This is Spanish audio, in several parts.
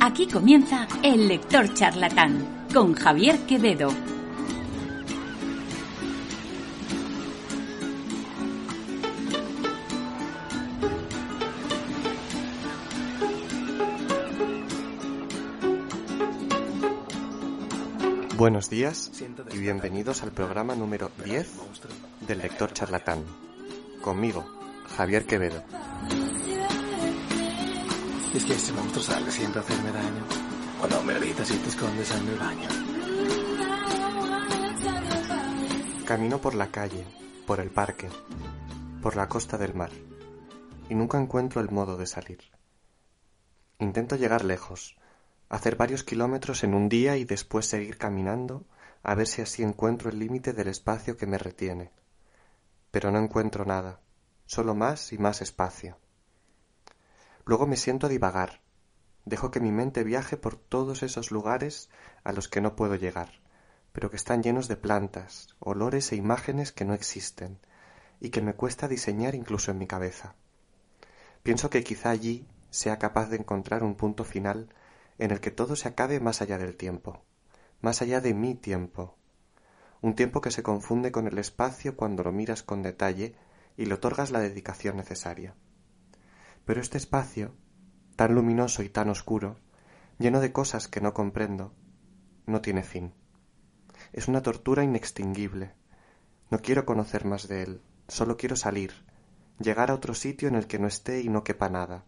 Aquí comienza El Lector Charlatán con Javier Quevedo. Buenos días y bienvenidos al programa número 10 del Lector Charlatán. Conmigo, Javier Quevedo. Es que ese monstruo sale siempre a hacerme daño. Cuando me gritas y te escondes en el baño. Camino por la calle, por el parque, por la costa del mar, y nunca encuentro el modo de salir. Intento llegar lejos, hacer varios kilómetros en un día y después seguir caminando a ver si así encuentro el límite del espacio que me retiene. Pero no encuentro nada, solo más y más espacio. Luego me siento a divagar, dejo que mi mente viaje por todos esos lugares a los que no puedo llegar, pero que están llenos de plantas, olores e imágenes que no existen, y que me cuesta diseñar incluso en mi cabeza. Pienso que quizá allí sea capaz de encontrar un punto final en el que todo se acabe más allá del tiempo, más allá de mi tiempo, un tiempo que se confunde con el espacio cuando lo miras con detalle y le otorgas la dedicación necesaria. Pero este espacio, tan luminoso y tan oscuro, lleno de cosas que no comprendo, no tiene fin. Es una tortura inextinguible. No quiero conocer más de él, solo quiero salir, llegar a otro sitio en el que no esté y no quepa nada,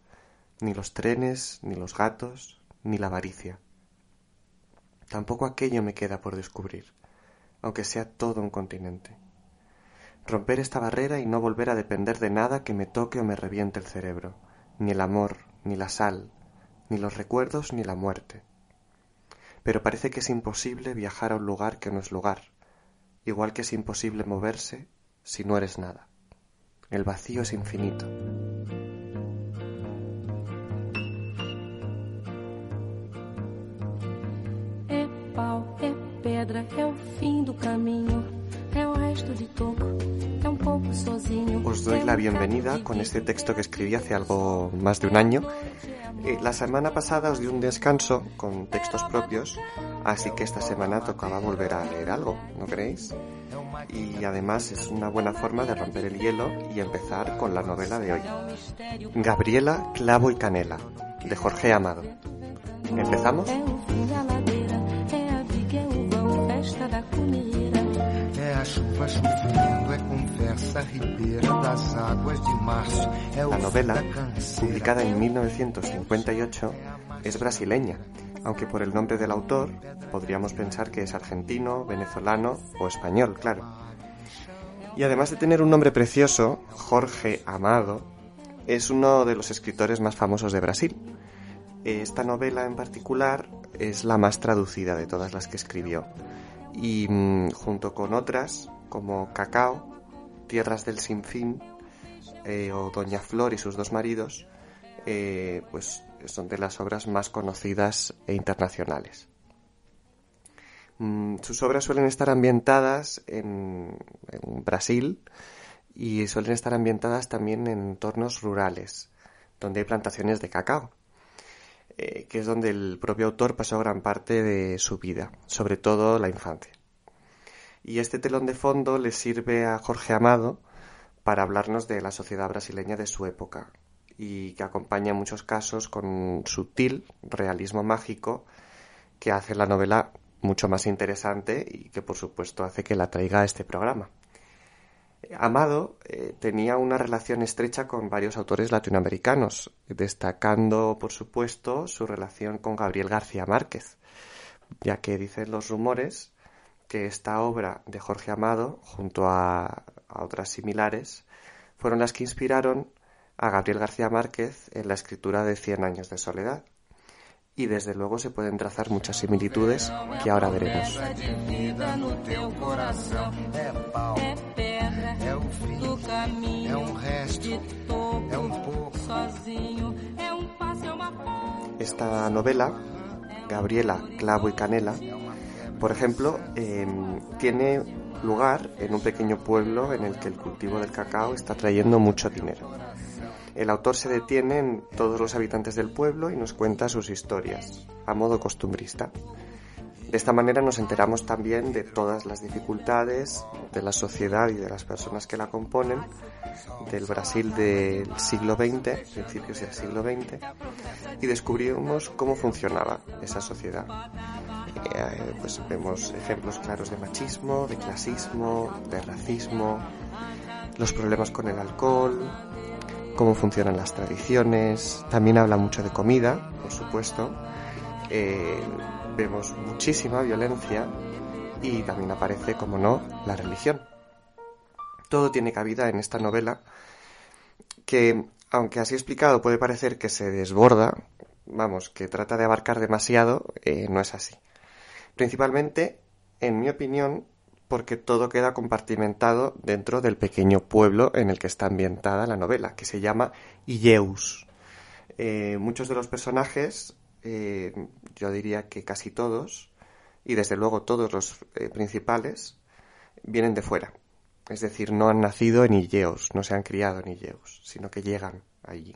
ni los trenes, ni los gatos, ni la avaricia. Tampoco aquello me queda por descubrir, aunque sea todo un continente. Romper esta barrera y no volver a depender de nada que me toque o me reviente el cerebro, ni el amor, ni la sal, ni los recuerdos, ni la muerte. Pero parece que es imposible viajar a un lugar que no es lugar, igual que es imposible moverse si no eres nada. El vacío es infinito. Pedra, um. Os doy la bienvenida con este texto que escribí hace algo más de un año. Eh, la semana pasada os di un descanso con textos propios, así que esta semana tocaba volver a leer algo, ¿no creéis? Y además es una buena forma de romper el hielo y empezar con la novela de hoy. Gabriela, Clavo y Canela, de Jorge Amado. ¿Empezamos? É a chuva chovendo, é conversa ribeira das águas de março. É o La novela, publicada en 1958, es brasileña, aunque por el nombre del autor podríamos pensar que es argentino, venezolano o español, claro. Y además de tener un nombre precioso, Jorge Amado es uno de los escritores más famosos de Brasil. Esta novela en particular es la más traducida de todas las que escribió. Y mm, junto con otras, como Cacao, Tierras del Sinfín eh, o Doña Flor y sus dos maridos, eh, pues son de las obras más conocidas e internacionales. Mm, sus obras suelen estar ambientadas en, en Brasil y suelen estar ambientadas también en entornos rurales, donde hay plantaciones de cacao, eh, que es donde el propio autor pasó gran parte de su vida, sobre todo la infancia. Y este telón de fondo le sirve a Jorge Amado para hablarnos de la sociedad brasileña de su época y que acompaña en muchos casos con sutil realismo mágico que hace la novela mucho más interesante y que por supuesto hace que la traiga a este programa. Amado eh, tenía una relación estrecha con varios autores latinoamericanos, destacando por supuesto su relación con Gabriel García Márquez, ya que dicen los rumores que esta obra de Jorge Amado, junto a, a otras similares, fueron las que inspiraron a Gabriel García Márquez en la escritura de Cien años de soledad. Y desde luego se pueden trazar muchas similitudes que ahora veremos. Caminho, é um resto, é um pouco. sozinho. É um passo, é uma Esta novela, Gabriela, Clavo y Canela, por ejemplo, em, tiene lugar en un pequeño pueblo en el que el cultivo del cacao está trayendo mucho dinero. el autor se detiene en todos los habitantes del pueblo y nos cuenta sus historias, a modo costumbrista. De esta manera nos enteramos también de todas las dificultades de la sociedad y de las personas que la componen, del Brasil del siglo XX, principios del siglo XX, y descubrimos cómo funcionaba esa sociedad. Eh, pues vemos ejemplos claros de machismo, de clasismo, de racismo, los problemas con el alcohol, cómo funcionan las tradiciones, también habla mucho de comida, por supuesto. Eh, vemos muchísima violencia y también aparece, como no, la religión. Todo tiene cabida en esta novela que, aunque así explicado puede parecer que se desborda, vamos, que trata de abarcar demasiado, eh, no es así. Principalmente, en mi opinión, porque todo queda compartimentado dentro del pequeño pueblo en el que está ambientada la novela, que se llama Illeus. Eh, muchos de los personajes eh, yo diría que casi todos, y desde luego todos los eh, principales, vienen de fuera. Es decir, no han nacido en Illeos, no se han criado en Illeos, sino que llegan allí.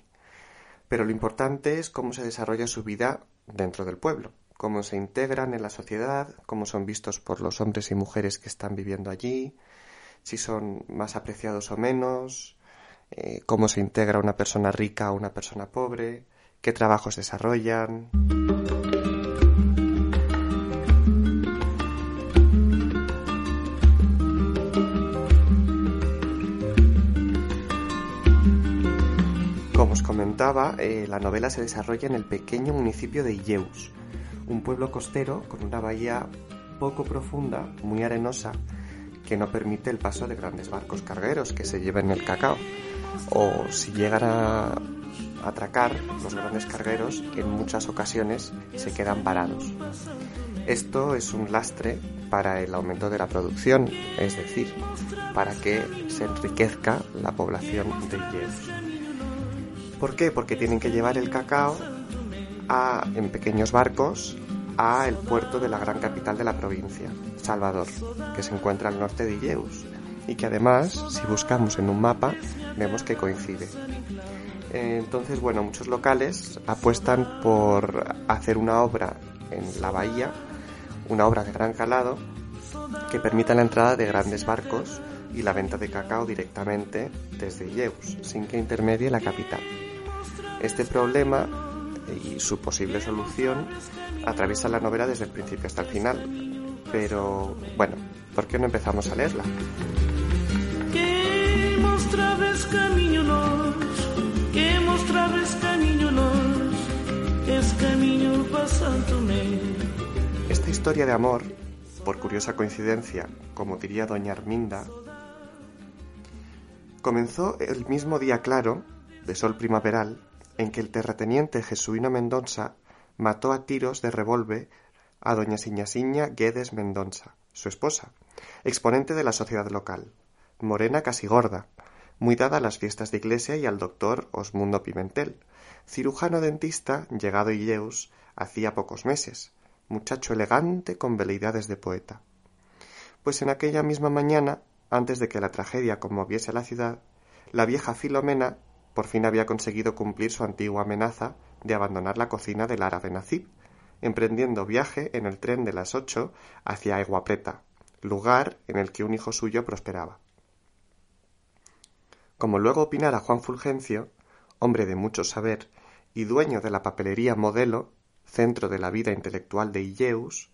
Pero lo importante es cómo se desarrolla su vida dentro del pueblo, cómo se integran en la sociedad, cómo son vistos por los hombres y mujeres que están viviendo allí, si son más apreciados o menos, eh, cómo se integra una persona rica a una persona pobre, qué trabajos desarrollan. Como os comentaba, eh, la novela se desarrolla en el pequeño municipio de Illeus, un pueblo costero con una bahía poco profunda, muy arenosa, que no permite el paso de grandes barcos cargueros que se lleven el cacao. O si llegan a atracar, los grandes cargueros en muchas ocasiones se quedan parados. Esto es un lastre para el aumento de la producción, es decir, para que se enriquezca la población de Illeus. ¿Por qué? Porque tienen que llevar el cacao a, en pequeños barcos a el puerto de la gran capital de la provincia, Salvador, que se encuentra al norte de Illeus y que además, si buscamos en un mapa, vemos que coincide. Entonces, bueno, muchos locales apuestan por hacer una obra en la bahía, una obra de gran calado, que permita la entrada de grandes barcos y la venta de cacao directamente desde Yeus, sin que intermedie la capital. Este problema y su posible solución atraviesa la novela desde el principio hasta el final. Pero, bueno, ¿por qué no empezamos a leerla? Esta historia de amor, por curiosa coincidencia, como diría doña Arminda, comenzó el mismo día claro, de sol primaveral, en que el terrateniente Jesuino Mendonza mató a tiros de revólver a doña Siñasiña Guedes Mendonza, su esposa, exponente de la sociedad local, morena casi gorda, muy dada a las fiestas de iglesia y al doctor Osmundo Pimentel, cirujano dentista llegado a Illeus hacía pocos meses, muchacho elegante con veleidades de poeta. Pues en aquella misma mañana, antes de que la tragedia conmoviese la ciudad, la vieja Filomena por fin había conseguido cumplir su antigua amenaza de abandonar la cocina del árabe Nacib, emprendiendo viaje en el tren de las ocho hacia Aguapreta, lugar en el que un hijo suyo prosperaba. Como luego opinara Juan Fulgencio, hombre de mucho saber y dueño de la papelería Modelo, centro de la vida intelectual de Illeus,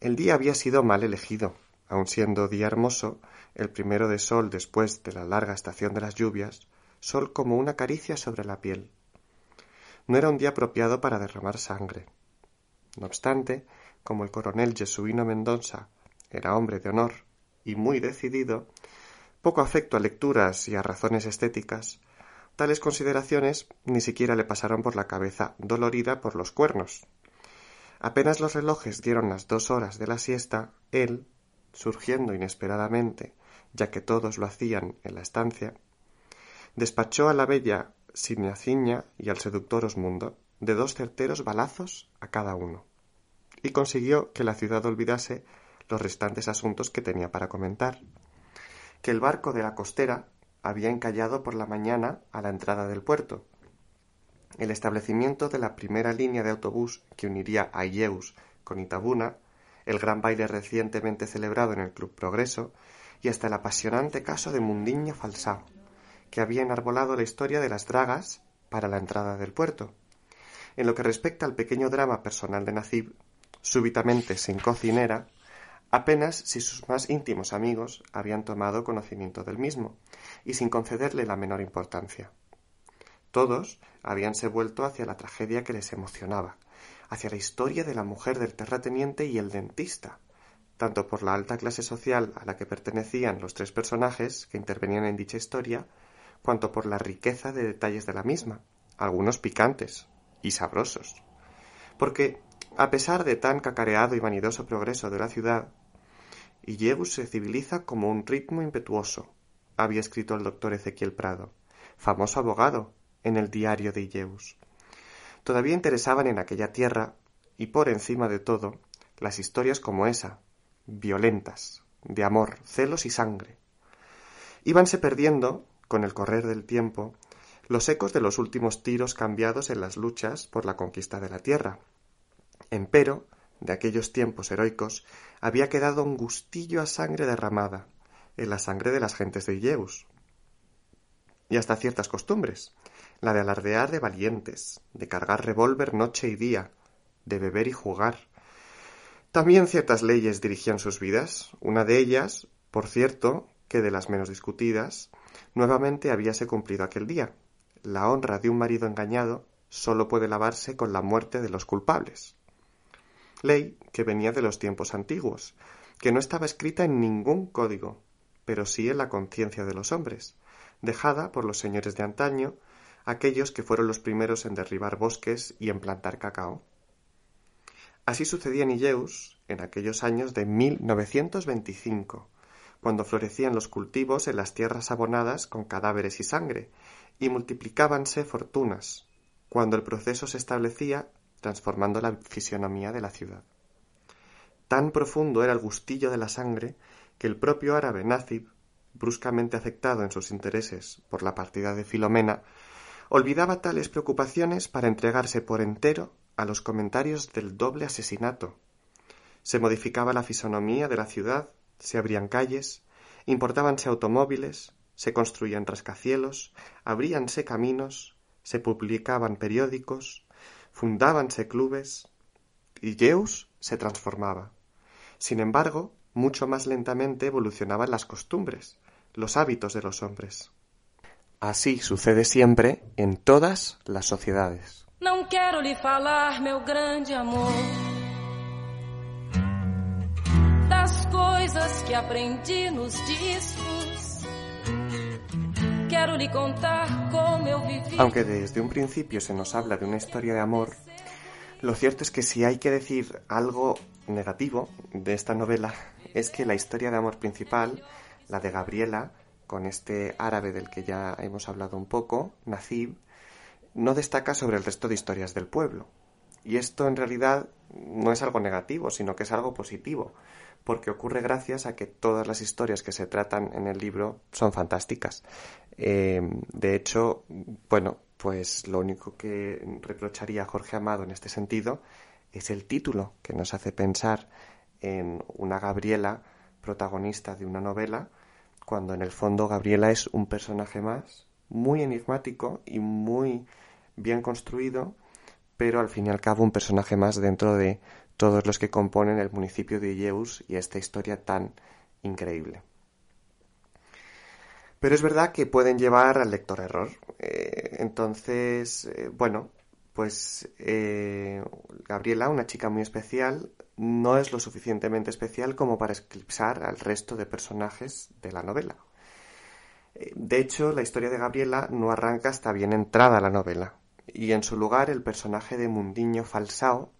el día había sido mal elegido, aun siendo día hermoso, el primero de sol después de la larga estación de las lluvias, sol como una caricia sobre la piel. No era un día apropiado para derramar sangre. No obstante, como el coronel Jesuino Mendoza era hombre de honor y muy decidido, poco afecto a lecturas y a razones estéticas, tales consideraciones ni siquiera le pasaron por la cabeza dolorida por los cuernos. Apenas los relojes dieron las dos horas de la siesta, él, surgiendo inesperadamente, ya que todos lo hacían en la estancia, despachó a la bella Sinaciña y al seductor Osmundo de dos certeros balazos a cada uno, y consiguió que la ciudad olvidase los restantes asuntos que tenía para comentar, que el barco de la costera había encallado por la mañana a la entrada del puerto. El establecimiento de la primera línea de autobús que uniría a Illeus con Itabuna, el gran baile recientemente celebrado en el Club Progreso y hasta el apasionante caso de Mundiño Falsao, que había enarbolado la historia de las dragas para la entrada del puerto. En lo que respecta al pequeño drama personal de Nacib, súbitamente sin cocinera, apenas si sus más íntimos amigos habían tomado conocimiento del mismo, y sin concederle la menor importancia. Todos habíanse vuelto hacia la tragedia que les emocionaba, hacia la historia de la mujer del terrateniente y el dentista, tanto por la alta clase social a la que pertenecían los tres personajes que intervenían en dicha historia, cuanto por la riqueza de detalles de la misma, algunos picantes y sabrosos. Porque, a pesar de tan cacareado y vanidoso progreso de la ciudad, Se civiliza como un ritmo impetuoso, había escrito el doctor Ezequiel Prado, famoso abogado, en el diario de Illeus. Todavía interesaban en aquella tierra, y por encima de todo, las historias como esa, violentas, de amor, celos y sangre. Íbanse perdiendo, con el correr del tiempo, los ecos de los últimos tiros cambiados en las luchas por la conquista de la tierra. Empero, de aquellos tiempos heroicos, había quedado un gustillo a sangre derramada, en la sangre de las gentes de Illeus. Y hasta ciertas costumbres, la de alardear de valientes, de cargar revólver noche y día, de beber y jugar. También ciertas leyes dirigían sus vidas, una de ellas, por cierto, que de las menos discutidas, nuevamente habíase cumplido aquel día. La honra de un marido engañado sólo puede lavarse con la muerte de los culpables. Ley que venía de los tiempos antiguos, que no estaba escrita en ningún código, pero sí en la conciencia de los hombres, dejada por los señores de antaño, aquellos que fueron los primeros en derribar bosques y en plantar cacao. Así sucedía en en aquellos años de 1925, cuando florecían los cultivos en las tierras abonadas con cadáveres y sangre, y multiplicábanse fortunas, cuando el proceso se establecía transformando la fisionomía de la ciudad. Tan profundo era el gustillo de la sangre que el propio árabe Nazib, bruscamente afectado en sus intereses por la partida de Filomena, olvidaba tales preocupaciones para entregarse por entero a los comentarios del doble asesinato. Se modificaba la fisonomía de la ciudad, se abrían calles, importábanse automóviles, se construían rascacielos, abríanse caminos, se publicaban periódicos, fundábanse clubes, y Zeus se transformaba. Sin embargo, mucho más lentamente evolucionaban las costumbres, los hábitos de los hombres. Así sucede siempre en todas las sociedades. Que discos. Aunque desde un principio se nos habla de una historia de amor, lo cierto es que si hay que decir algo negativo de esta novela es que la historia de amor principal, la de Gabriela, con este árabe del que ya hemos hablado un poco, Nacib, no destaca sobre el resto de historias del pueblo. Y esto en realidad no es algo negativo, sino que es algo positivo, porque ocurre gracias a que todas las historias que se tratan en el libro son fantásticas. Eh, de hecho, bueno, pues lo único que reprocharía a Jorge Amado en este sentido es el título que nos hace pensar en una Gabriela protagonista de una novela, cuando en el fondo Gabriela es un personaje más, muy enigmático y muy bien construido, pero al fin y al cabo un personaje más dentro de todos los que componen el municipio de Illeus y esta historia tan increíble. Pero es verdad que pueden llevar al lector error. Eh, entonces, eh, bueno, pues eh, Gabriela, una chica muy especial, no es lo suficientemente especial como para eclipsar al resto de personajes de la novela. De hecho, la historia de Gabriela no arranca hasta bien entrada la novela, y en su lugar el personaje de Mundiño Falsao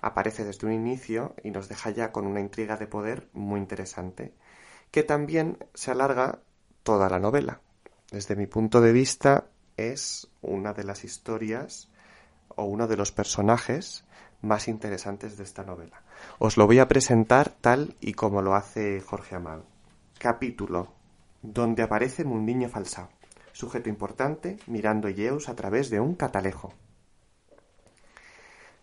aparece desde un inicio y nos deja ya con una intriga de poder muy interesante, que también se alarga toda la novela. Desde mi punto de vista, es una de las historias o uno de los personajes más interesantes de esta novela. Os lo voy a presentar tal y como lo hace Jorge Amado. Capítulo donde aparece Mundiño Falsao, sujeto importante mirando Yeus a través de un catalejo.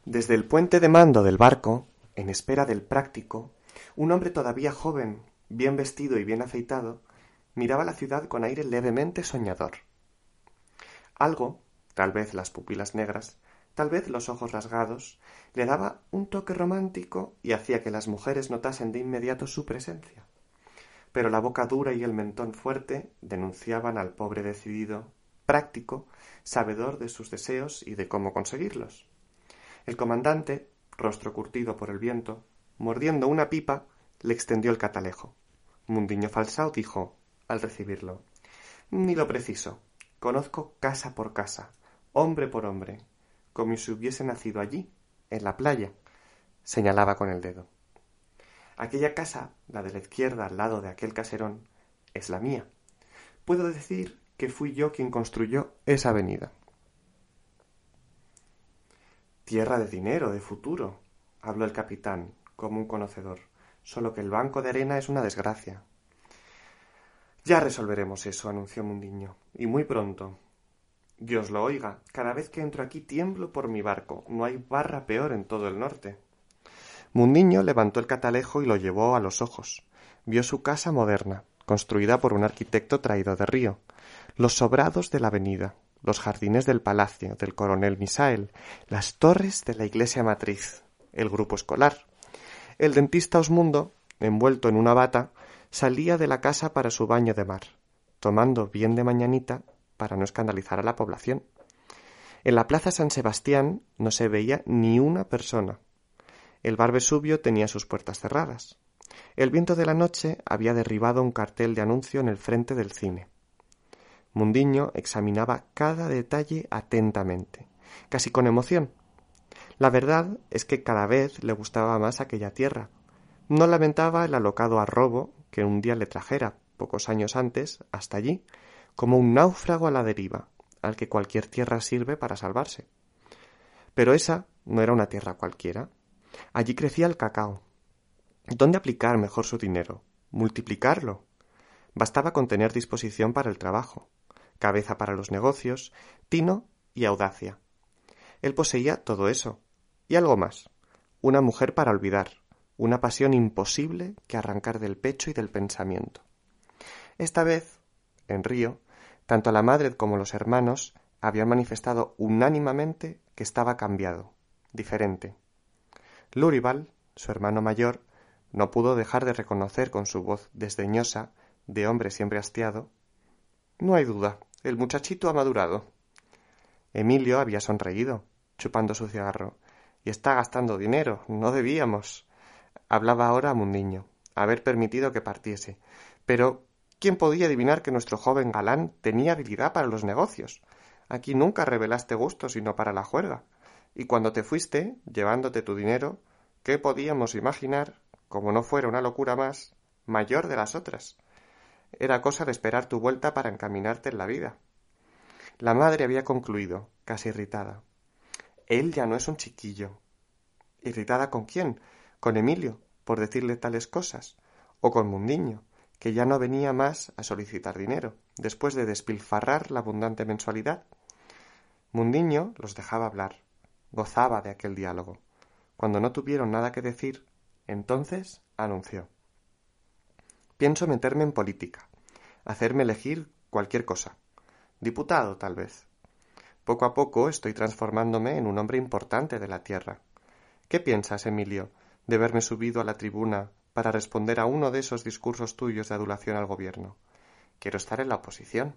Desde el puente de mando del barco, en espera del práctico, un hombre todavía joven, bien vestido y bien afeitado, miraba la ciudad con aire levemente soñador. Algo, tal vez las pupilas negras, tal vez los ojos rasgados, le daba un toque romántico y hacía que las mujeres notasen de inmediato su presencia. Pero la boca dura y el mentón fuerte denunciaban al pobre decidido, práctico, sabedor de sus deseos y de cómo conseguirlos. El comandante, rostro curtido por el viento, mordiendo una pipa, le extendió el catalejo. Mundiño Falsao dijo, al recibirlo, Ni lo preciso. Conozco casa por casa, hombre por hombre, como si hubiese nacido allí, en la playa, señalaba con el dedo. Aquella casa, la de la izquierda al lado de aquel caserón, es la mía. Puedo decir que fui yo quien construyó esa avenida. Tierra de dinero, de futuro, habló el capitán, como un conocedor, solo que el banco de arena es una desgracia. Ya resolveremos eso, anunció Mundiño, y muy pronto. Dios lo oiga, cada vez que entro aquí tiemblo por mi barco. No hay barra peor en todo el norte. Mundiño levantó el catalejo y lo llevó a los ojos. Vio su casa moderna, construida por un arquitecto traído de Río, los sobrados de la avenida, los jardines del palacio del coronel Misael, las torres de la iglesia matriz, el grupo escolar. El dentista Osmundo, envuelto en una bata, salía de la casa para su baño de mar, tomando bien de mañanita para no escandalizar a la población. En la plaza San Sebastián no se veía ni una persona. El bar Vesubio tenía sus puertas cerradas. El viento de la noche había derribado un cartel de anuncio en el frente del cine. Mundiño examinaba cada detalle atentamente, casi con emoción. La verdad es que cada vez le gustaba más aquella tierra. No lamentaba el alocado arrobo que un día le trajera, pocos años antes, hasta allí, como un náufrago a la deriva, al que cualquier tierra sirve para salvarse. Pero esa no era una tierra cualquiera. Allí crecía el cacao. ¿Dónde aplicar mejor su dinero? Multiplicarlo. Bastaba con tener disposición para el trabajo, cabeza para los negocios, tino y audacia. Él poseía todo eso, y algo más, una mujer para olvidar, una pasión imposible que arrancar del pecho y del pensamiento. Esta vez, en Río, tanto la madre como los hermanos habían manifestado unánimamente que estaba cambiado, diferente. Lurival, su hermano mayor, no pudo dejar de reconocer con su voz desdeñosa, de hombre siempre hastiado No hay duda, el muchachito ha madurado. Emilio había sonreído, chupando su cigarro. Y está gastando dinero. No debíamos. Hablaba ahora a Mundiño, haber permitido que partiese. Pero ¿quién podía adivinar que nuestro joven galán tenía habilidad para los negocios? Aquí nunca revelaste gusto sino para la juerga. Y cuando te fuiste, llevándote tu dinero, ¿qué podíamos imaginar, como no fuera una locura más, mayor de las otras? Era cosa de esperar tu vuelta para encaminarte en la vida. La madre había concluido, casi irritada. Él ya no es un chiquillo. ¿Irritada con quién? con Emilio, por decirle tales cosas, o con Mundiño, que ya no venía más a solicitar dinero, después de despilfarrar la abundante mensualidad. Mundiño los dejaba hablar, gozaba de aquel diálogo. Cuando no tuvieron nada que decir, entonces anunció Pienso meterme en política, hacerme elegir cualquier cosa. Diputado, tal vez. Poco a poco estoy transformándome en un hombre importante de la tierra. ¿Qué piensas, Emilio, de verme subido a la tribuna para responder a uno de esos discursos tuyos de adulación al gobierno. Quiero estar en la oposición.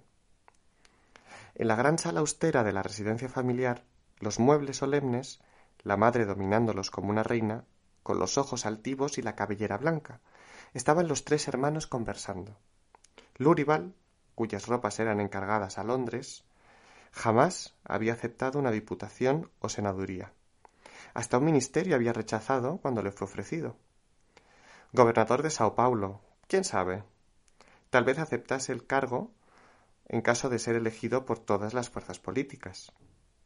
En la gran sala austera de la residencia familiar, los muebles solemnes, la madre dominándolos como una reina, con los ojos altivos y la cabellera blanca, estaban los tres hermanos conversando. Lurival, cuyas ropas eran encargadas a Londres, jamás había aceptado una diputación o senaduría. Hasta un ministerio había rechazado cuando le fue ofrecido. Gobernador de Sao Paulo. ¿Quién sabe? Tal vez aceptase el cargo en caso de ser elegido por todas las fuerzas políticas.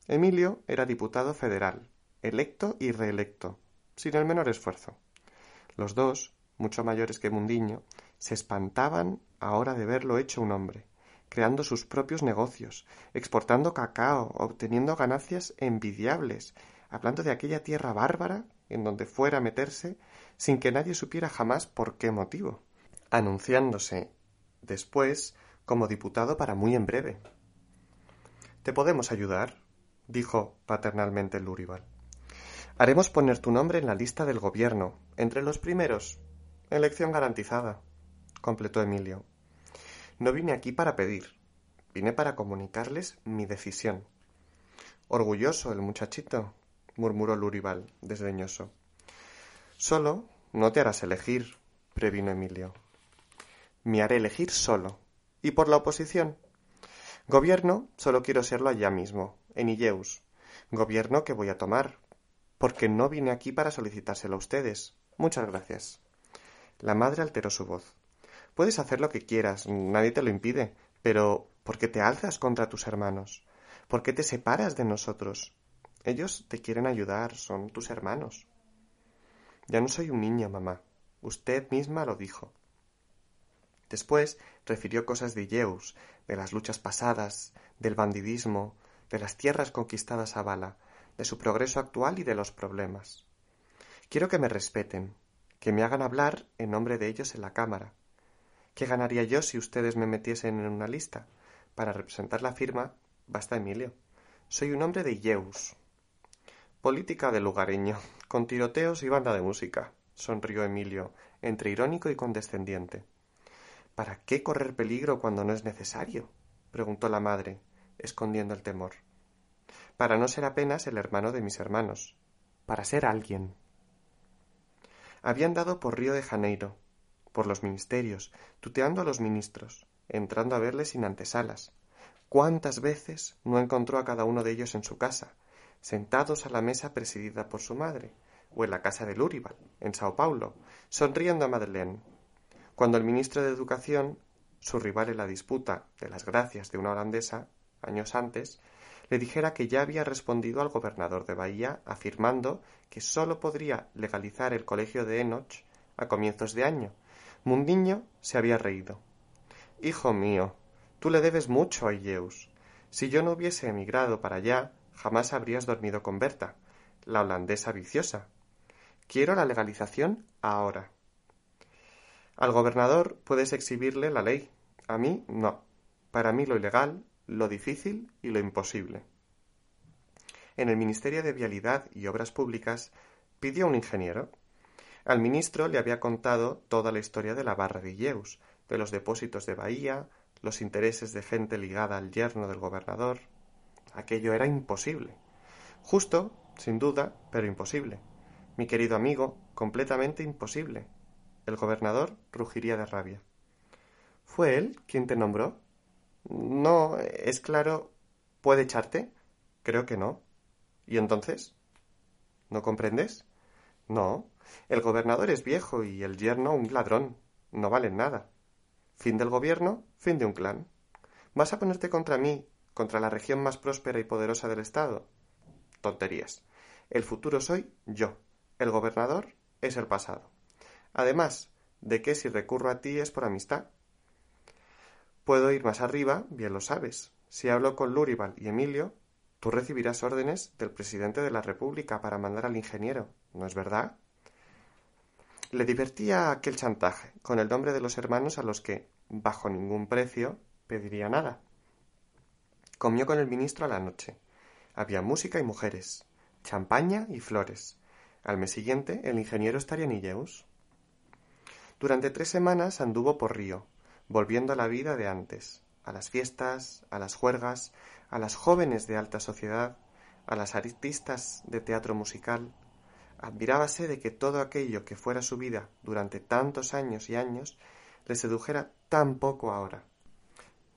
Emilio era diputado federal, electo y reelecto, sin el menor esfuerzo. Los dos, mucho mayores que Mundiño, se espantaban ahora de verlo hecho un hombre, creando sus propios negocios, exportando cacao, obteniendo ganancias envidiables, hablando de aquella tierra bárbara en donde fuera a meterse sin que nadie supiera jamás por qué motivo, anunciándose después como diputado para muy en breve. ¿Te podemos ayudar? dijo paternalmente Lurival. Haremos poner tu nombre en la lista del gobierno, entre los primeros. Elección garantizada, completó Emilio. No vine aquí para pedir, vine para comunicarles mi decisión. Orgulloso el muchachito, murmuró Lurival, desdeñoso. Solo no te harás elegir, previno Emilio. Me haré elegir solo. ¿Y por la oposición? Gobierno solo quiero serlo allá mismo, en Illeus. Gobierno que voy a tomar, porque no vine aquí para solicitárselo a ustedes. Muchas gracias. La madre alteró su voz. Puedes hacer lo que quieras, nadie te lo impide, pero ¿por qué te alzas contra tus hermanos? ¿Por qué te separas de nosotros? Ellos te quieren ayudar, son tus hermanos. Ya no soy un niño, mamá. Usted misma lo dijo. Después refirió cosas de Yeus, de las luchas pasadas, del bandidismo, de las tierras conquistadas a bala, de su progreso actual y de los problemas. Quiero que me respeten, que me hagan hablar en nombre de ellos en la Cámara. ¿Qué ganaría yo si ustedes me metiesen en una lista? Para representar la firma basta Emilio. Soy un hombre de Yeus, Política de lugareño, con tiroteos y banda de música, sonrió Emilio, entre irónico y condescendiente. ¿Para qué correr peligro cuando no es necesario? preguntó la madre, escondiendo el temor. Para no ser apenas el hermano de mis hermanos, para ser alguien. Habían dado por Río de Janeiro, por los ministerios, tuteando a los ministros, entrando a verles sin antesalas. ¿Cuántas veces no encontró a cada uno de ellos en su casa, sentados a la mesa presidida por su madre, o en la casa de Lurival, en Sao Paulo, sonriendo a Madeleine. Cuando el ministro de Educación, su rival en la disputa de las gracias de una holandesa, años antes, le dijera que ya había respondido al gobernador de Bahía afirmando que sólo podría legalizar el colegio de Enoch a comienzos de año. Mundiño se había reído. Hijo mío, tú le debes mucho a Illeus. Si yo no hubiese emigrado para allá, jamás habrías dormido con Berta, la holandesa viciosa. Quiero la legalización ahora. Al gobernador puedes exhibirle la ley. A mí no. Para mí lo ilegal, lo difícil y lo imposible. En el Ministerio de Vialidad y Obras Públicas pidió un ingeniero. Al ministro le había contado toda la historia de la barra de Illeus, de los depósitos de Bahía, los intereses de gente ligada al yerno del gobernador, Aquello era imposible. Justo, sin duda, pero imposible. Mi querido amigo, completamente imposible. El gobernador rugiría de rabia. ¿Fue él quien te nombró? No, es claro. ¿Puede echarte? Creo que no. ¿Y entonces? ¿No comprendes? No. El gobernador es viejo y el yerno un ladrón. No valen nada. Fin del gobierno, fin de un clan. ¿Vas a ponerte contra mí contra la región más próspera y poderosa del Estado? Tonterías. El futuro soy yo. El gobernador es el pasado. Además, de que si recurro a ti es por amistad. Puedo ir más arriba, bien lo sabes. Si hablo con Lurival y Emilio, tú recibirás órdenes del presidente de la República para mandar al ingeniero, ¿no es verdad? Le divertía aquel chantaje, con el nombre de los hermanos a los que, bajo ningún precio, pediría nada. Comió con el ministro a la noche. Había música y mujeres, champaña y flores. Al mes siguiente el ingeniero estaría en. Durante tres semanas anduvo por Río, volviendo a la vida de antes, a las fiestas, a las juergas, a las jóvenes de alta sociedad, a las artistas de teatro musical. Admirábase de que todo aquello que fuera su vida durante tantos años y años le sedujera tan poco ahora.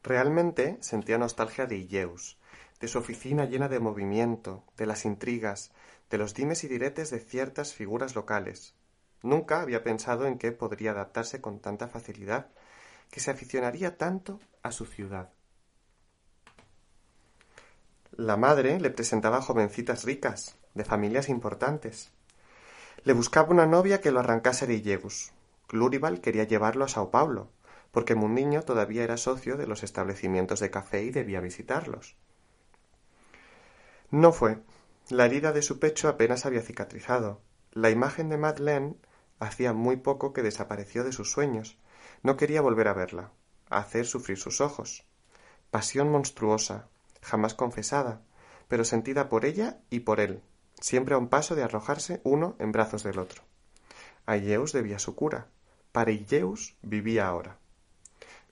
Realmente sentía nostalgia de Illeus, de su oficina llena de movimiento, de las intrigas, de los dimes y diretes de ciertas figuras locales. Nunca había pensado en que podría adaptarse con tanta facilidad, que se aficionaría tanto a su ciudad. La madre le presentaba jovencitas ricas, de familias importantes. Le buscaba una novia que lo arrancase de Illeus. Clurival quería llevarlo a Sao Paulo, porque Mundiño todavía era socio de los establecimientos de café y debía visitarlos. No fue. La herida de su pecho apenas había cicatrizado. La imagen de Madeleine hacía muy poco que desapareció de sus sueños. No quería volver a verla, a hacer sufrir sus ojos. Pasión monstruosa, jamás confesada, pero sentida por ella y por él, siempre a un paso de arrojarse uno en brazos del otro. A debía su cura. Para vivía ahora.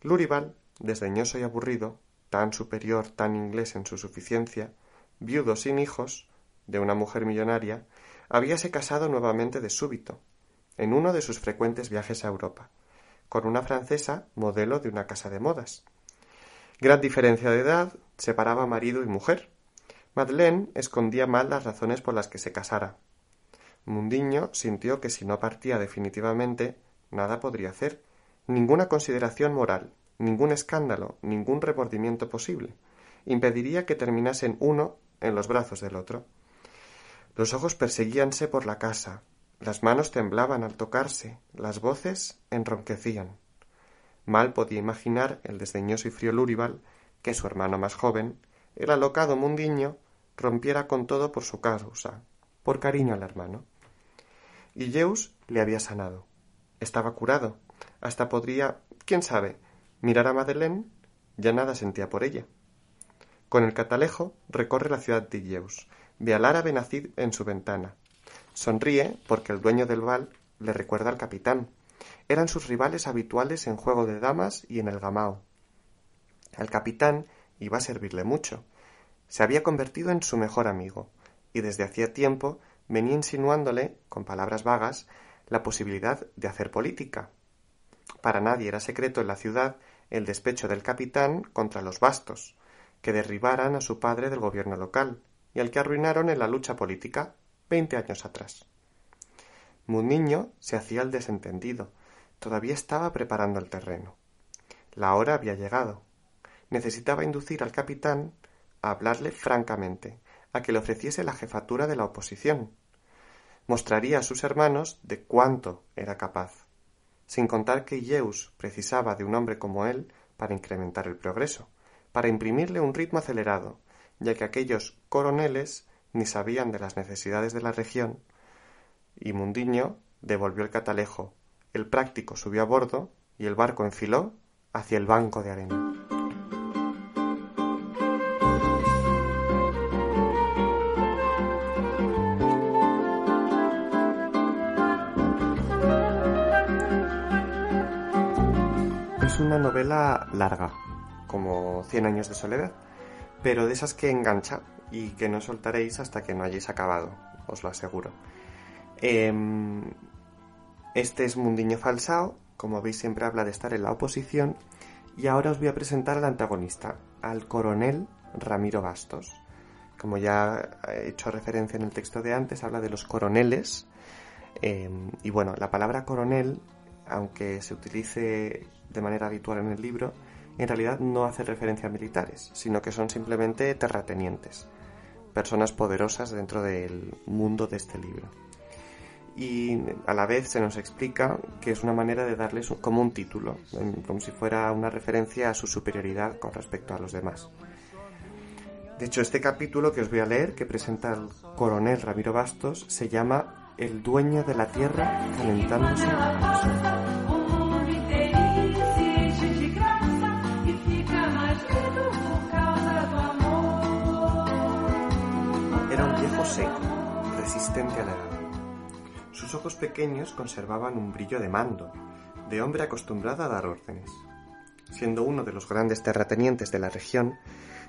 Lurival, desdeñoso y aburrido, tan superior, tan inglés en su suficiencia, viudo sin hijos, de una mujer millonaria, habíase casado nuevamente de súbito, en uno de sus frecuentes viajes a Europa, con una francesa modelo de una casa de modas. Gran diferencia de edad separaba marido y mujer. Madeleine escondía mal las razones por las que se casara. Mundiño sintió que si no partía definitivamente, nada podría hacer, ninguna consideración moral, ningún escándalo, ningún remordimiento posible, impediría que terminasen uno en los brazos del otro. Los ojos perseguíanse por la casa, las manos temblaban al tocarse, las voces enronquecían. Mal podía imaginar el desdeñoso y frío Lurival que su hermano más joven, el alocado Mundiño, rompiera con todo por su causa, por cariño al hermano. Y le había sanado. Estaba curado. Hasta podría, quién sabe, mirar a Madeleine, ya nada sentía por ella. Con el catalejo recorre la ciudad de Zeus, ve al árabe nacido en su ventana. Sonríe porque el dueño del bal le recuerda al capitán. Eran sus rivales habituales en juego de damas y en el gamao. Al capitán iba a servirle mucho. Se había convertido en su mejor amigo, y desde hacía tiempo venía insinuándole, con palabras vagas, la posibilidad de hacer política. Para nadie era secreto en la ciudad el despecho del capitán contra los bastos, que derribaran a su padre del gobierno local, y al que arruinaron en la lucha política veinte años atrás. Mundiño se hacía el desentendido. Todavía estaba preparando el terreno. La hora había llegado. Necesitaba inducir al capitán a hablarle francamente, a que le ofreciese la jefatura de la oposición. Mostraría a sus hermanos de cuánto era capaz, sin contar que Illeus precisaba de un hombre como él para incrementar el progreso, para imprimirle un ritmo acelerado, ya que aquellos coroneles ni sabían de las necesidades de la región, y Mundiño devolvió el catalejo, el práctico subió a bordo y el barco enfiló hacia el banco de arena. Es una novela larga, como Cien años de soledad, pero de esas que engancha y que no soltaréis hasta que no hayáis acabado, os lo aseguro. Em, este es Mundiño Falsao, como veis siempre habla de estar en la oposición, y ahora os voy a presentar al antagonista, al coronel Ramiro Bastos. Como ya he hecho referencia en el texto de antes, habla de los coroneles, em, y bueno, la palabra coronel, aunque se utilice de manera habitual en el libro, en realidad no hace referencia a militares, sino que son simplemente terratenientes, personas poderosas dentro del mundo de este libro. Y a la vez se nos explica que es una manera de darles como un título, como si fuera una referencia a su superioridad con respecto a los demás. De hecho, este capítulo que os voy a leer, que presenta el coronel Ramiro Bastos, se llama El dueño de la tierra calentándose. Seco, resistente a la edad. Sus ojos pequeños conservaban un brillo de mando, de hombre acostumbrado a dar órdenes. Siendo uno de los grandes terratenientes de la región,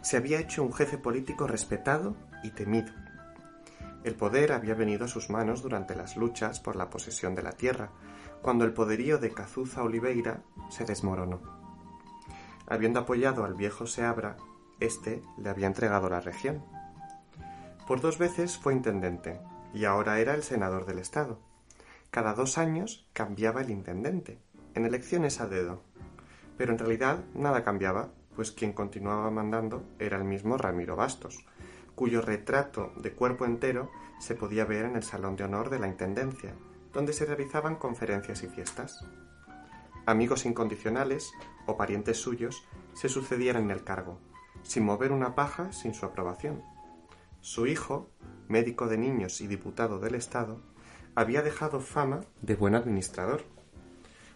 se había hecho un jefe político respetado y temido. El poder había venido a sus manos durante las luchas por la posesión de la tierra, cuando el poderío de Cazuza Oliveira se desmoronó. Habiendo apoyado al viejo Seabra, éste le había entregado la región. Por dos veces fue intendente, y ahora era el senador del Estado. Cada dos años cambiaba el intendente, en elecciones a dedo. Pero en realidad nada cambiaba, pues quien continuaba mandando era el mismo Ramiro Bastos, cuyo retrato de cuerpo entero se podía ver en el Salón de Honor de la Intendencia, donde se realizaban conferencias y fiestas. amigos incondicionales o parientes suyos se sucedieran en el cargo, sin mover una paja sin su aprobación. Su hijo, médico de niños y diputado del Estado, había dejado fama de buen administrador.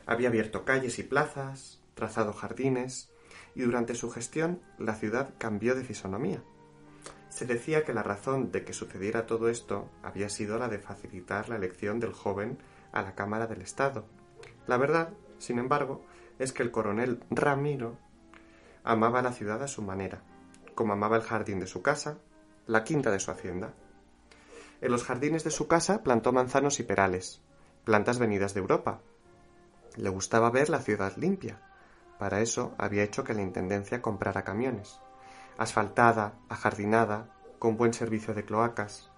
Había abierto calles y plazas, trazado jardines, y durante su gestión la ciudad cambió de fisonomía. Se decía que la razón de que sucediera todo esto había sido la de facilitar la elección del joven a la Cámara del Estado. La verdad, sin embargo, es que el coronel Ramiro amaba la ciudad a su manera, como amaba el jardín de su casa, la quinta de su hacienda. En los jardines de su casa plantó manzanos y perales, plantas venidas de Europa. Le gustaba ver la ciudad limpia. Para eso había hecho que la Intendencia comprara camiones. Asfaltada, ajardinada, con buen servicio de cloacas.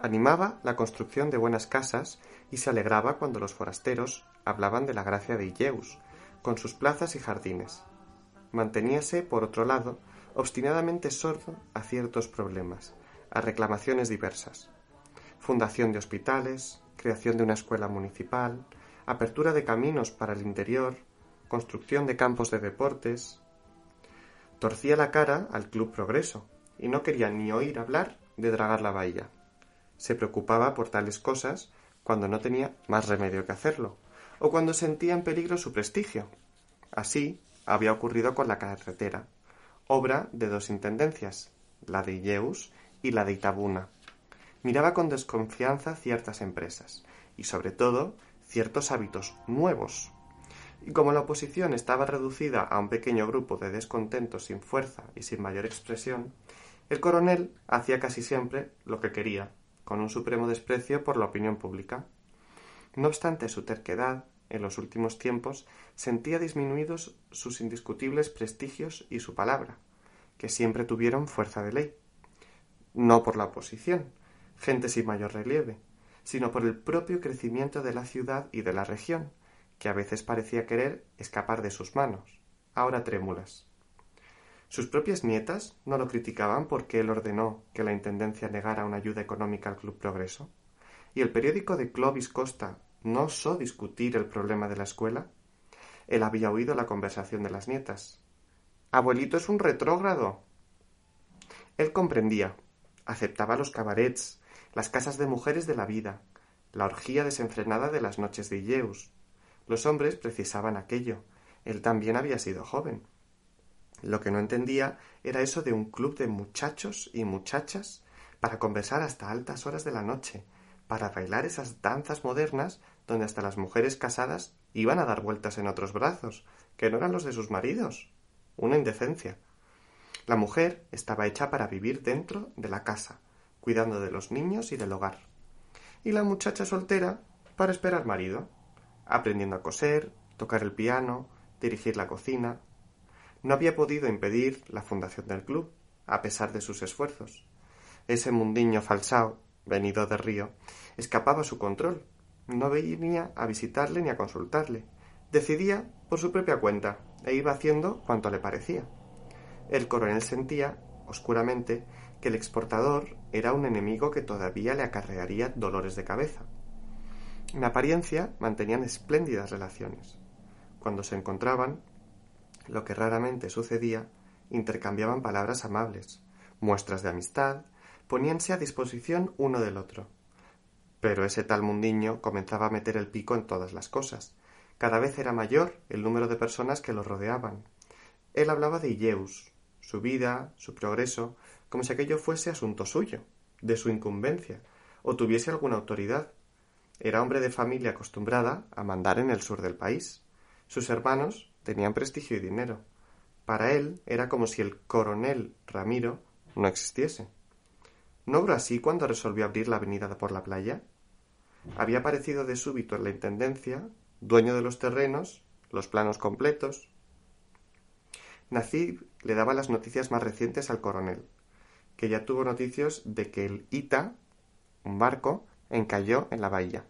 Animaba la construcción de buenas casas y se alegraba cuando los forasteros hablaban de la gracia de Illeus, con sus plazas y jardines. Manteníase, por otro lado, obstinadamente sordo a ciertos problemas, a reclamaciones diversas. Fundación de hospitales, creación de una escuela municipal, apertura de caminos para el interior, construcción de campos de deportes. Torcía la cara al Club Progreso y no quería ni oír hablar de dragar la bahía. Se preocupaba por tales cosas cuando no tenía más remedio que hacerlo, o cuando sentía en peligro su prestigio. Así había ocurrido con la carretera, obra de dos intendencias, la de Illeus y la de Itabuna. Miraba con desconfianza ciertas empresas y, sobre todo, ciertos hábitos nuevos. Y como la oposición estaba reducida a un pequeño grupo de descontentos sin fuerza y sin mayor expresión, el coronel hacía casi siempre lo que quería, con un supremo desprecio por la opinión pública. No obstante su terquedad, en los últimos tiempos sentía disminuidos sus indiscutibles prestigios y su palabra, que siempre tuvieron fuerza de ley. No por la oposición, gente sin mayor relieve, sino por el propio crecimiento de la ciudad y de la región, que a veces parecía querer escapar de sus manos, ahora trémulas. Sus propias nietas no lo criticaban porque él ordenó que la Intendencia negara una ayuda económica al Club Progreso. Y el periódico de Clovis Costa no osó discutir el problema de la escuela. Él había oído la conversación de las nietas. Abuelito es un retrógrado. Él comprendía, aceptaba los cabarets, las casas de mujeres de la vida, la orgía desenfrenada de las noches de Illeus. Los hombres precisaban aquello. Él también había sido joven. Lo que no entendía era eso de un club de muchachos y muchachas para conversar hasta altas horas de la noche, para bailar esas danzas modernas donde hasta las mujeres casadas iban a dar vueltas en otros brazos, que no eran los de sus maridos. Una indecencia. La mujer estaba hecha para vivir dentro de la casa, cuidando de los niños y del hogar. Y la muchacha soltera para esperar marido, aprendiendo a coser, tocar el piano, dirigir la cocina, no había podido impedir la fundación del club, a pesar de sus esfuerzos. Ese mundiño falsao, venido de Río, escapaba a su control. No venía a visitarle ni a consultarle. Decidía por su propia cuenta e iba haciendo cuanto le parecía. El coronel sentía, oscuramente, que el exportador era un enemigo que todavía le acarrearía dolores de cabeza. En apariencia mantenían espléndidas relaciones. Cuando se encontraban, lo que raramente sucedía, intercambiaban palabras amables, muestras de amistad, poníanse a disposición uno del otro. Pero ese tal mundiño comenzaba a meter el pico en todas las cosas. Cada vez era mayor el número de personas que lo rodeaban. Él hablaba de Illeus, su vida, su progreso, como si aquello fuese asunto suyo, de su incumbencia, o tuviese alguna autoridad. Era hombre de familia acostumbrada a mandar en el sur del país. Sus hermanos tenían prestigio y dinero. Para él era como si el coronel Ramiro no existiese. ¿No obró así cuando resolvió abrir la avenida por la playa? Había aparecido de súbito en la intendencia, dueño de los terrenos, los planos completos. Nacib le daba las noticias más recientes al coronel, que ya tuvo noticias de que el Ita, un barco, encalló en la bahía.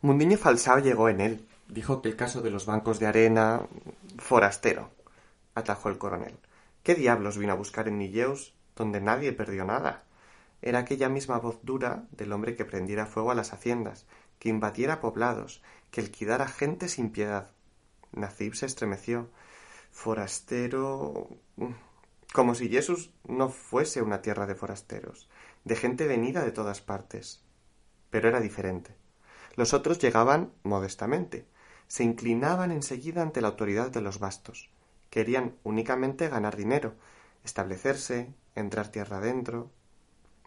Mundiño Falsao llegó en él, Dijo que el caso de los bancos de arena. forastero, atajó el coronel. ¿Qué diablos vino a buscar en Nilleus, donde nadie perdió nada? Era aquella misma voz dura del hombre que prendiera fuego a las haciendas, que invadiera poblados, que liquidara gente sin piedad. Nacib se estremeció. Forastero. como si Jesús no fuese una tierra de forasteros, de gente venida de todas partes. Pero era diferente. Los otros llegaban modestamente, se inclinaban enseguida ante la autoridad de los bastos. Querían únicamente ganar dinero, establecerse, entrar tierra adentro.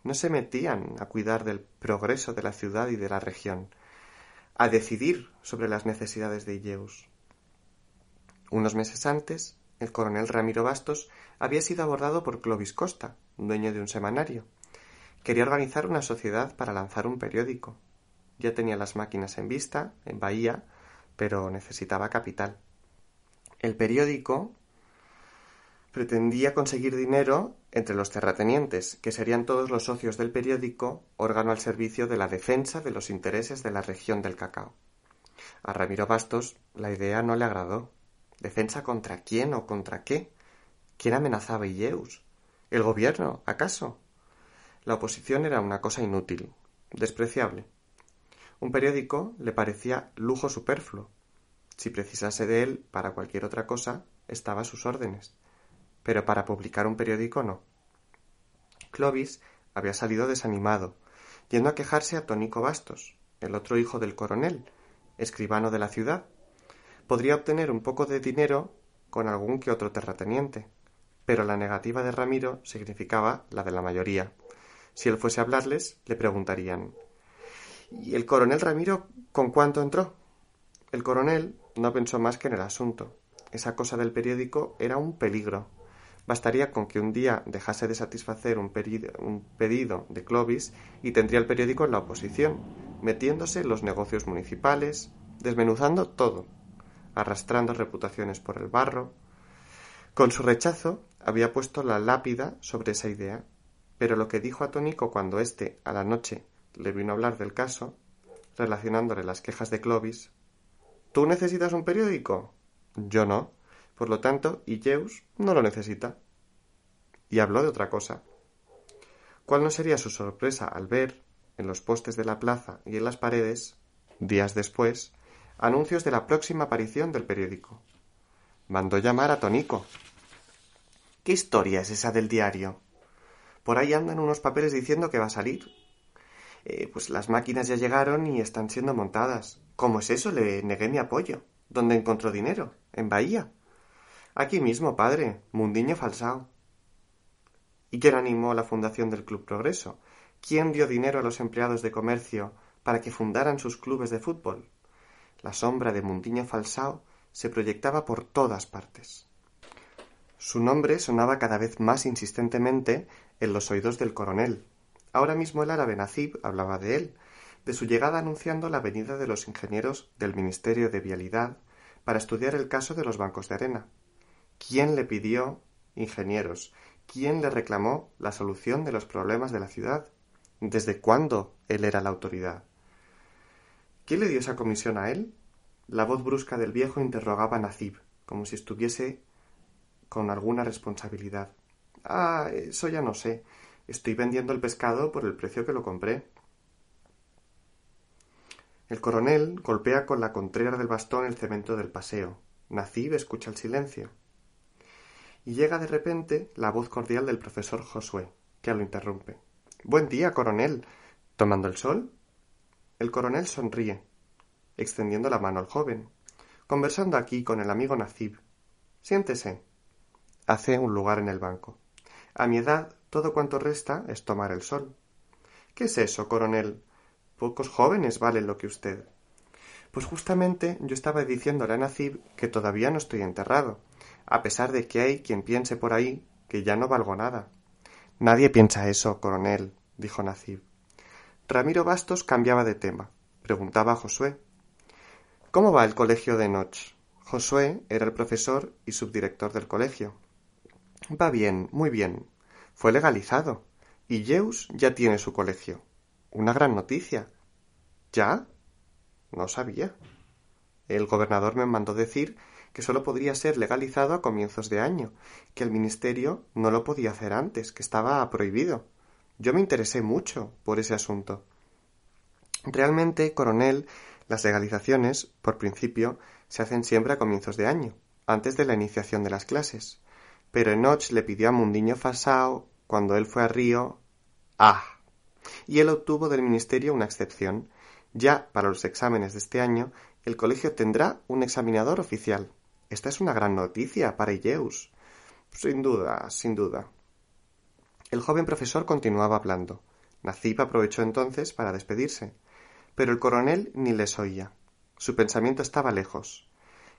No se metían a cuidar del progreso de la ciudad y de la región, a decidir sobre las necesidades de Illeus. Unos meses antes, el coronel Ramiro Bastos había sido abordado por Clovis Costa, dueño de un semanario. Quería organizar una sociedad para lanzar un periódico. Ya tenía las máquinas en vista, en Bahía, pero necesitaba capital. El periódico pretendía conseguir dinero entre los terratenientes, que serían todos los socios del periódico, órgano al servicio de la defensa de los intereses de la región del cacao. A Ramiro Bastos la idea no le agradó. ¿Defensa contra quién o contra qué? ¿Quién amenazaba a Illeus? ¿El gobierno, acaso? La oposición era una cosa inútil, despreciable. Un periódico le parecía lujo superfluo. Si precisase de él para cualquier otra cosa, estaba a sus órdenes pero para publicar un periódico no. Clovis había salido desanimado, yendo a quejarse a Tónico Bastos, el otro hijo del coronel, escribano de la ciudad. Podría obtener un poco de dinero con algún que otro terrateniente, pero la negativa de Ramiro significaba la de la mayoría. Si él fuese a hablarles, le preguntarían ¿Y el coronel Ramiro con cuánto entró? El coronel no pensó más que en el asunto. Esa cosa del periódico era un peligro, Bastaría con que un día dejase de satisfacer un, pedido de Clovis y tendría el periódico en la oposición, metiéndose en los negocios municipales, desmenuzando todo, arrastrando reputaciones por el barro. Con su rechazo había puesto la lápida sobre esa idea, pero lo que dijo a Tónico cuando éste, a la noche, le vino a hablar del caso, relacionándole las quejas de Clovis, ¿Tú necesitas un periódico? Yo no. Por lo tanto, Illeus no lo necesita. Y habló de otra cosa. ¿Cuál no sería su sorpresa al ver, en los postes de la plaza y en las paredes, días después, anuncios de la próxima aparición del periódico? Mandó llamar a Tonico. ¿Qué historia es esa del diario? Por ahí andan unos papeles diciendo que va a salir. Eh, pues las máquinas ya llegaron y están siendo montadas. ¿Cómo es eso? Le negué mi apoyo. ¿Dónde encontró dinero? En Bahía. Aquí mismo, padre, Mundiño Falsao. ¿Y quién animó la fundación del Club Progreso? ¿Quién dio dinero a los empleados de comercio para que fundaran sus clubes de fútbol? La sombra de Mundiño Falsao se proyectaba por todas partes. Su nombre sonaba cada vez más insistentemente en los oídos del coronel. Ahora mismo el árabe Nazib hablaba de él, de su llegada anunciando la venida de los ingenieros del Ministerio de Vialidad para estudiar el caso de los bancos de arena. ¿Quién le pidió ingenieros? ¿Quién le reclamó la solución de los problemas de la ciudad? ¿Desde cuándo él era la autoridad? ¿Quién le dio esa comisión a él? La voz brusca del viejo interrogaba a Nazib, como si estuviese con alguna responsabilidad. Ah, eso ya no sé. Estoy vendiendo el pescado por el precio que lo compré. El coronel golpea con la contrera del bastón el cemento del paseo. Nazib escucha el silencio y llega de repente la voz cordial del profesor Josué, que lo interrumpe. Buen día, coronel. ¿Tomando el sol? El coronel sonríe, extendiendo la mano al joven. Conversando aquí con el amigo Nazib. Siéntese. Hace un lugar en el banco. A mi edad, todo cuanto resta es tomar el sol. ¿Qué es eso, coronel? Pocos jóvenes valen lo que usted. Pues justamente yo estaba diciéndole a Nazib que todavía no estoy enterrado, a pesar de que hay quien piense por ahí que ya no valgo nada. Nadie piensa eso, coronel, dijo Nacib. Ramiro Bastos cambiaba de tema. Preguntaba a Josué. ¿Cómo va el colegio de Noche? Josué era el profesor y subdirector del colegio. Va bien, muy bien. Fue legalizado. Y Zeus ya tiene su colegio. Una gran noticia. ¿Ya? No sabía. El gobernador me mandó decir que sólo podría ser legalizado a comienzos de año, que el Ministerio no lo podía hacer antes, que estaba prohibido. Yo me interesé mucho por ese asunto. Realmente, coronel, las legalizaciones, por principio, se hacen siempre a comienzos de año, antes de la iniciación de las clases. Pero Enoch le pidió a Mundiño Fasao, cuando él fue a Río, ¡ah! Y él obtuvo del ministerio una excepción. Ya para los exámenes de este año, el colegio tendrá un examinador oficial. Esta es una gran noticia para Illeus. Sin duda, sin duda. El joven profesor continuaba hablando. Nacip aprovechó entonces para despedirse pero el coronel ni les oía. Su pensamiento estaba lejos.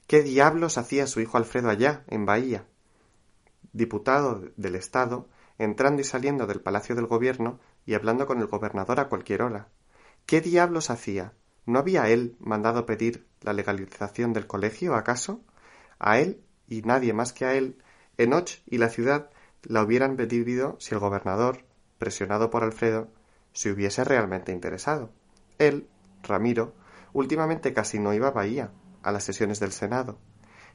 ¿Qué diablos hacía su hijo Alfredo allá, en Bahía? Diputado del Estado, entrando y saliendo del Palacio del Gobierno y hablando con el gobernador a cualquier hora. ¿Qué diablos hacía? ¿No había él mandado pedir la legalización del colegio, acaso? A él, y nadie más que a él, Enoch y la ciudad la hubieran pedido si el gobernador, presionado por Alfredo, se hubiese realmente interesado. Él, Ramiro, últimamente casi no iba a Bahía, a las sesiones del Senado.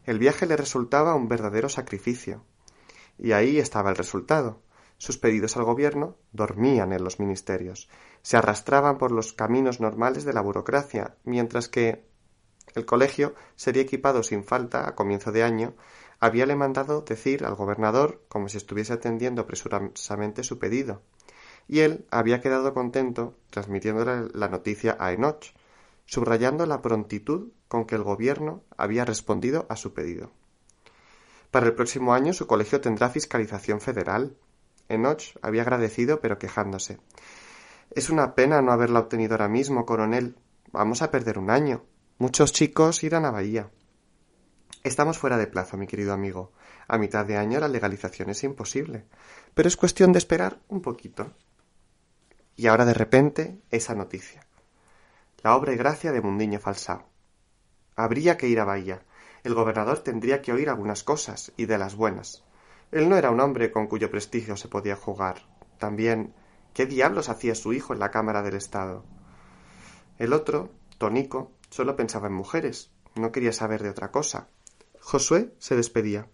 El viaje le resultaba un verdadero sacrificio. Y ahí estaba el resultado. Sus pedidos al gobierno dormían en los ministerios, se arrastraban por los caminos normales de la burocracia, mientras que el colegio sería equipado sin falta a comienzo de año, habíale mandado decir al gobernador como si estuviese atendiendo presurosamente su pedido y él había quedado contento transmitiéndole la noticia a Enoch, subrayando la prontitud con que el gobierno había respondido a su pedido. Para el próximo año su colegio tendrá fiscalización federal. Enoch había agradecido, pero quejándose. Es una pena no haberla obtenido ahora mismo, coronel. Vamos a perder un año. Muchos chicos irán a Bahía. Estamos fuera de plazo, mi querido amigo. A mitad de año la legalización es imposible. Pero es cuestión de esperar un poquito. Y ahora de repente esa noticia. La obra y gracia de Mundiño Falsao. Habría que ir a Bahía. El gobernador tendría que oír algunas cosas, y de las buenas. Él no era un hombre con cuyo prestigio se podía jugar. También, ¿qué diablos hacía su hijo en la Cámara del Estado? El otro, Tonico, solo pensaba en mujeres, no quería saber de otra cosa. Josué se despedía.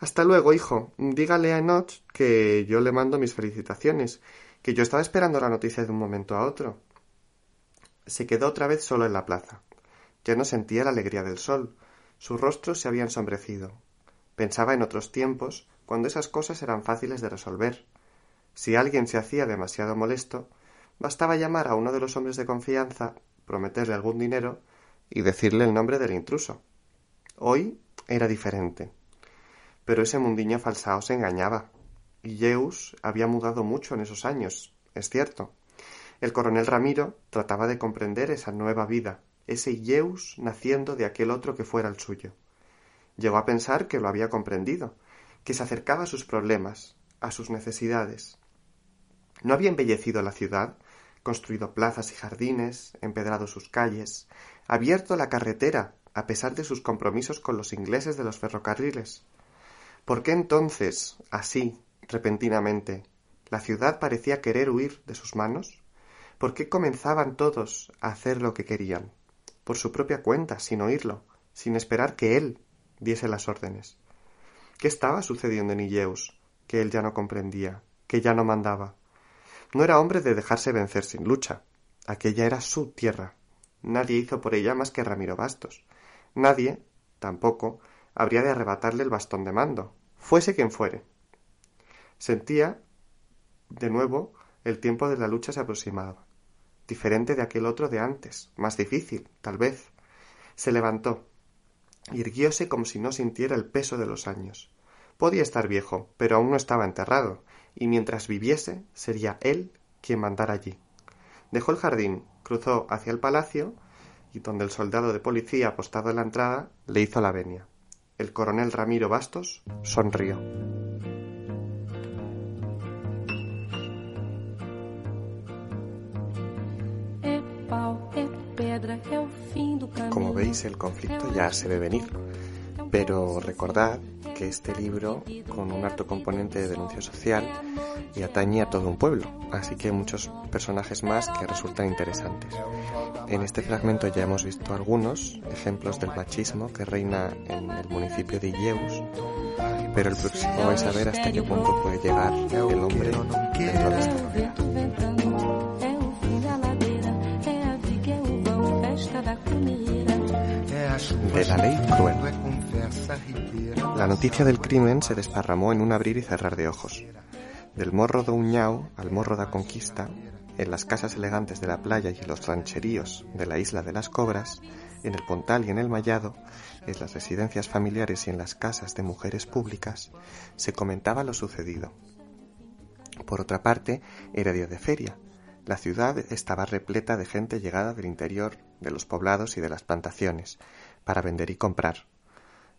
Hasta luego, hijo. Dígale a Enoch que yo le mando mis felicitaciones que yo estaba esperando la noticia de un momento a otro. Se quedó otra vez solo en la plaza. Ya no sentía la alegría del sol. Su rostro se había ensombrecido. Pensaba en otros tiempos, cuando esas cosas eran fáciles de resolver. Si alguien se hacía demasiado molesto, bastaba llamar a uno de los hombres de confianza, prometerle algún dinero y decirle el nombre del intruso. Hoy era diferente. Pero ese mundiño falsao se engañaba. Illeus había mudado mucho en esos años, es cierto. El coronel Ramiro trataba de comprender esa nueva vida, ese Illeus naciendo de aquel otro que fuera el suyo. Llegó a pensar que lo había comprendido, que se acercaba a sus problemas, a sus necesidades. No había embellecido la ciudad, construido plazas y jardines, empedrado sus calles, abierto la carretera, a pesar de sus compromisos con los ingleses de los ferrocarriles. ¿Por qué entonces, así, repentinamente, la ciudad parecía querer huir de sus manos? ¿Por qué comenzaban todos a hacer lo que querían? Por su propia cuenta, sin oírlo, sin esperar que él diese las órdenes. ¿Qué estaba sucediendo en Illeus? Que él ya no comprendía, que ya no mandaba. No era hombre de dejarse vencer sin lucha. Aquella era su tierra. Nadie hizo por ella más que Ramiro Bastos. Nadie, tampoco, habría de arrebatarle el bastón de mando, fuese quien fuere. Sentía, de nuevo, el tiempo de la lucha se aproximaba, diferente de aquel otro de antes, más difícil, tal vez. Se levantó, irguióse como si no sintiera el peso de los años. Podía estar viejo, pero aún no estaba enterrado, y mientras viviese sería él quien mandara allí. Dejó el jardín, cruzó hacia el palacio, y donde el soldado de policía apostado en la entrada le hizo la venia. El coronel Ramiro Bastos sonrió. Como veis, el conflicto ya se ve venir, pero recordad que este libro, con un alto componente de denuncia social, y atañe a todo un pueblo, así que muchos personajes más que resultan interesantes. En este fragmento ya hemos visto algunos ejemplos del machismo que reina en el municipio de Illeus, pero el próximo vais a ver hasta qué punto puede llegar el hombre dentro de esta novela. De la ley cruel. La noticia del crimen se desparramó en un abrir y cerrar de ojos. Del morro de Uñao al morro da Conquista, en las casas elegantes de la playa y en los rancheríos de la isla de las Cobras, en el Pontal y en el Mallado, en las residencias familiares y en las casas de mujeres públicas, se comentaba lo sucedido. Por otra parte, era día de feria. La ciudad estaba repleta de gente llegada del interior, de los poblados y de las plantaciones, para vender y comprar.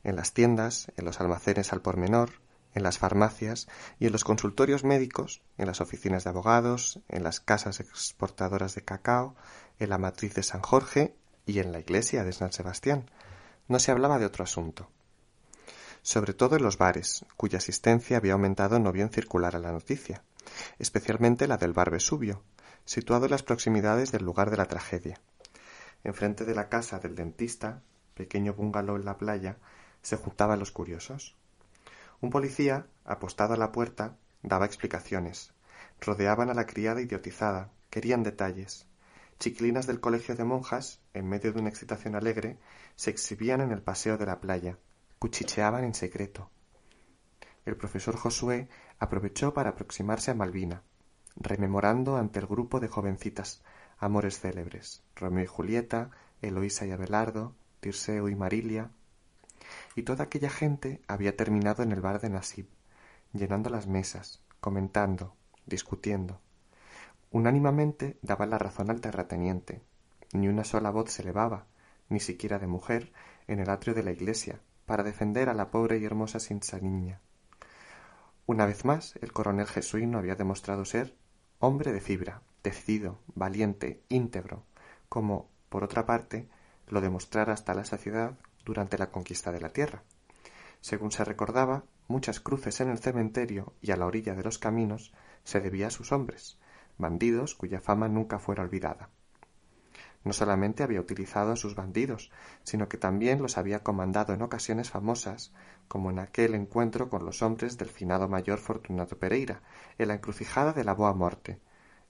En las tiendas, en los almacenes al por menor, en las farmacias y en los consultorios médicos, en las oficinas de abogados, en las casas exportadoras de cacao, en la matriz de San Jorge y en la iglesia de San Sebastián. No se hablaba de otro asunto. Sobre todo en los bares, cuya asistencia había aumentado no bien circular a la noticia, especialmente la del bar Vesubio, situado en las proximidades del lugar de la tragedia. Enfrente de la casa del dentista, pequeño bungalow en la playa, se juntaban los curiosos. Un policía, apostado a la puerta, daba explicaciones. Rodeaban a la criada idiotizada, querían detalles. Chiquilinas del colegio de monjas, en medio de una excitación alegre, se exhibían en el paseo de la playa, cuchicheaban en secreto. El profesor Josué aprovechó para aproximarse a Malvina, rememorando ante el grupo de jovencitas amores célebres, Romeo y Julieta, Eloísa y Abelardo, Tirceo y Marilia, y toda aquella gente había terminado en el bar de Nasib, llenando las mesas, comentando, discutiendo. Unánimamente daba la razón al terrateniente. Ni una sola voz se elevaba, ni siquiera de mujer, en el atrio de la iglesia, para defender a la pobre y hermosa Sinsa niña. Una vez más, el coronel jesuino había demostrado ser hombre de fibra, decidido, valiente, íntegro, como, por otra parte, lo demostrara hasta la saciedad durante la conquista de la tierra. Según se recordaba, muchas cruces en el cementerio y a la orilla de los caminos se debía a sus hombres, bandidos cuya fama nunca fuera olvidada. No solamente había utilizado a sus bandidos, sino que también los había comandado en ocasiones famosas, como en aquel encuentro con los hombres del finado mayor Fortunato Pereira, en la encrucijada de la Boa Morte,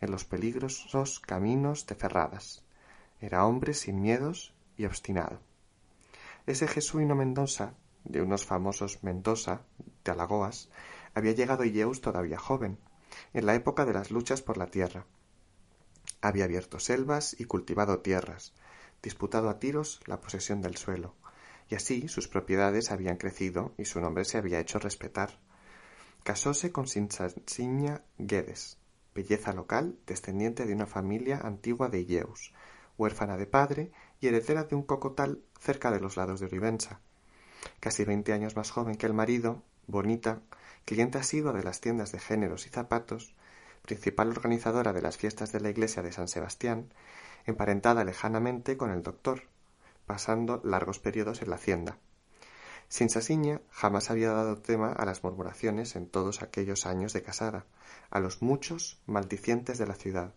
en los peligrosos caminos de Ferradas. Era hombre sin miedos y obstinado. Ese jesuino Mendoza, de unos famosos Mendoza, de Alagoas, había llegado Illeus todavía joven, en la época de las luchas por la tierra. Había abierto selvas y cultivado tierras, disputado a tiros la posesión del suelo, y así sus propiedades habían crecido y su nombre se había hecho respetar. Casóse con Sinsanciña Guedes, belleza local, descendiente de una familia antigua de Illeus, huérfana de padre y heredera de un cocotal cerca de los lados de Orivensa. Casi veinte años más joven que el marido, bonita, cliente asidua de las tiendas de géneros y zapatos, principal organizadora de las fiestas de la iglesia de San Sebastián, emparentada lejanamente con el doctor, pasando largos periodos en la hacienda. Sin Sasiña jamás había dado tema a las murmuraciones en todos aquellos años de casada, a los muchos maldicientes de la ciudad.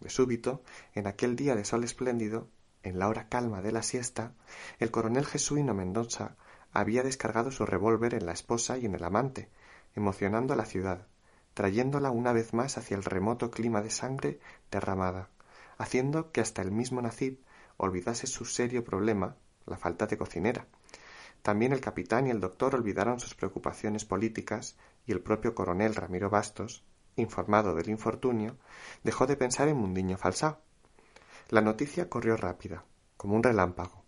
De súbito, en aquel día de sol espléndido, en la hora calma de la siesta, el coronel jesuino Mendoza había descargado su revólver en la esposa y en el amante, emocionando a la ciudad, trayéndola una vez más hacia el remoto clima de sangre derramada, haciendo que hasta el mismo Nacib olvidase su serio problema, la falta de cocinera. También el capitán y el doctor olvidaron sus preocupaciones políticas y el propio coronel Ramiro Bastos, informado del infortunio, dejó de pensar en Mundiño Falsá, la noticia corrió rápida, como un relámpago,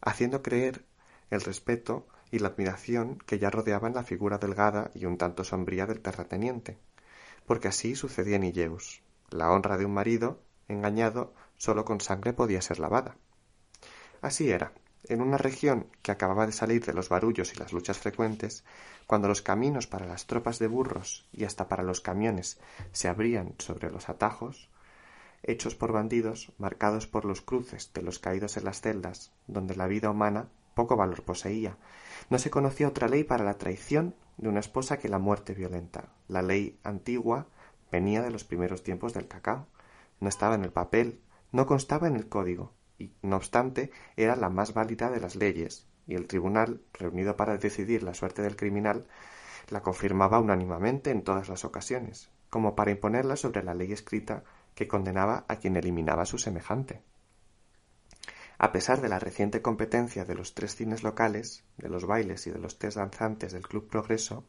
haciendo creer el respeto y la admiración que ya rodeaban la figura delgada y un tanto sombría del terrateniente, porque así sucedía en Illeus. La honra de un marido, engañado, sólo con sangre podía ser lavada. Así era, en una región que acababa de salir de los barullos y las luchas frecuentes, cuando los caminos para las tropas de burros y hasta para los camiones se abrían sobre los atajos, hechos por bandidos, marcados por los cruces de los caídos en las celdas, donde la vida humana poco valor poseía. No se conocía otra ley para la traición de una esposa que la muerte violenta. La ley antigua venía de los primeros tiempos del cacao. No estaba en el papel, no constaba en el código, y, no obstante, era la más válida de las leyes, y el tribunal, reunido para decidir la suerte del criminal, la confirmaba unánimemente en todas las ocasiones, como para imponerla sobre la ley escrita que condenaba a quien eliminaba a su semejante. A pesar de la reciente competencia de los tres cines locales, de los bailes y de los tres danzantes del Club Progreso,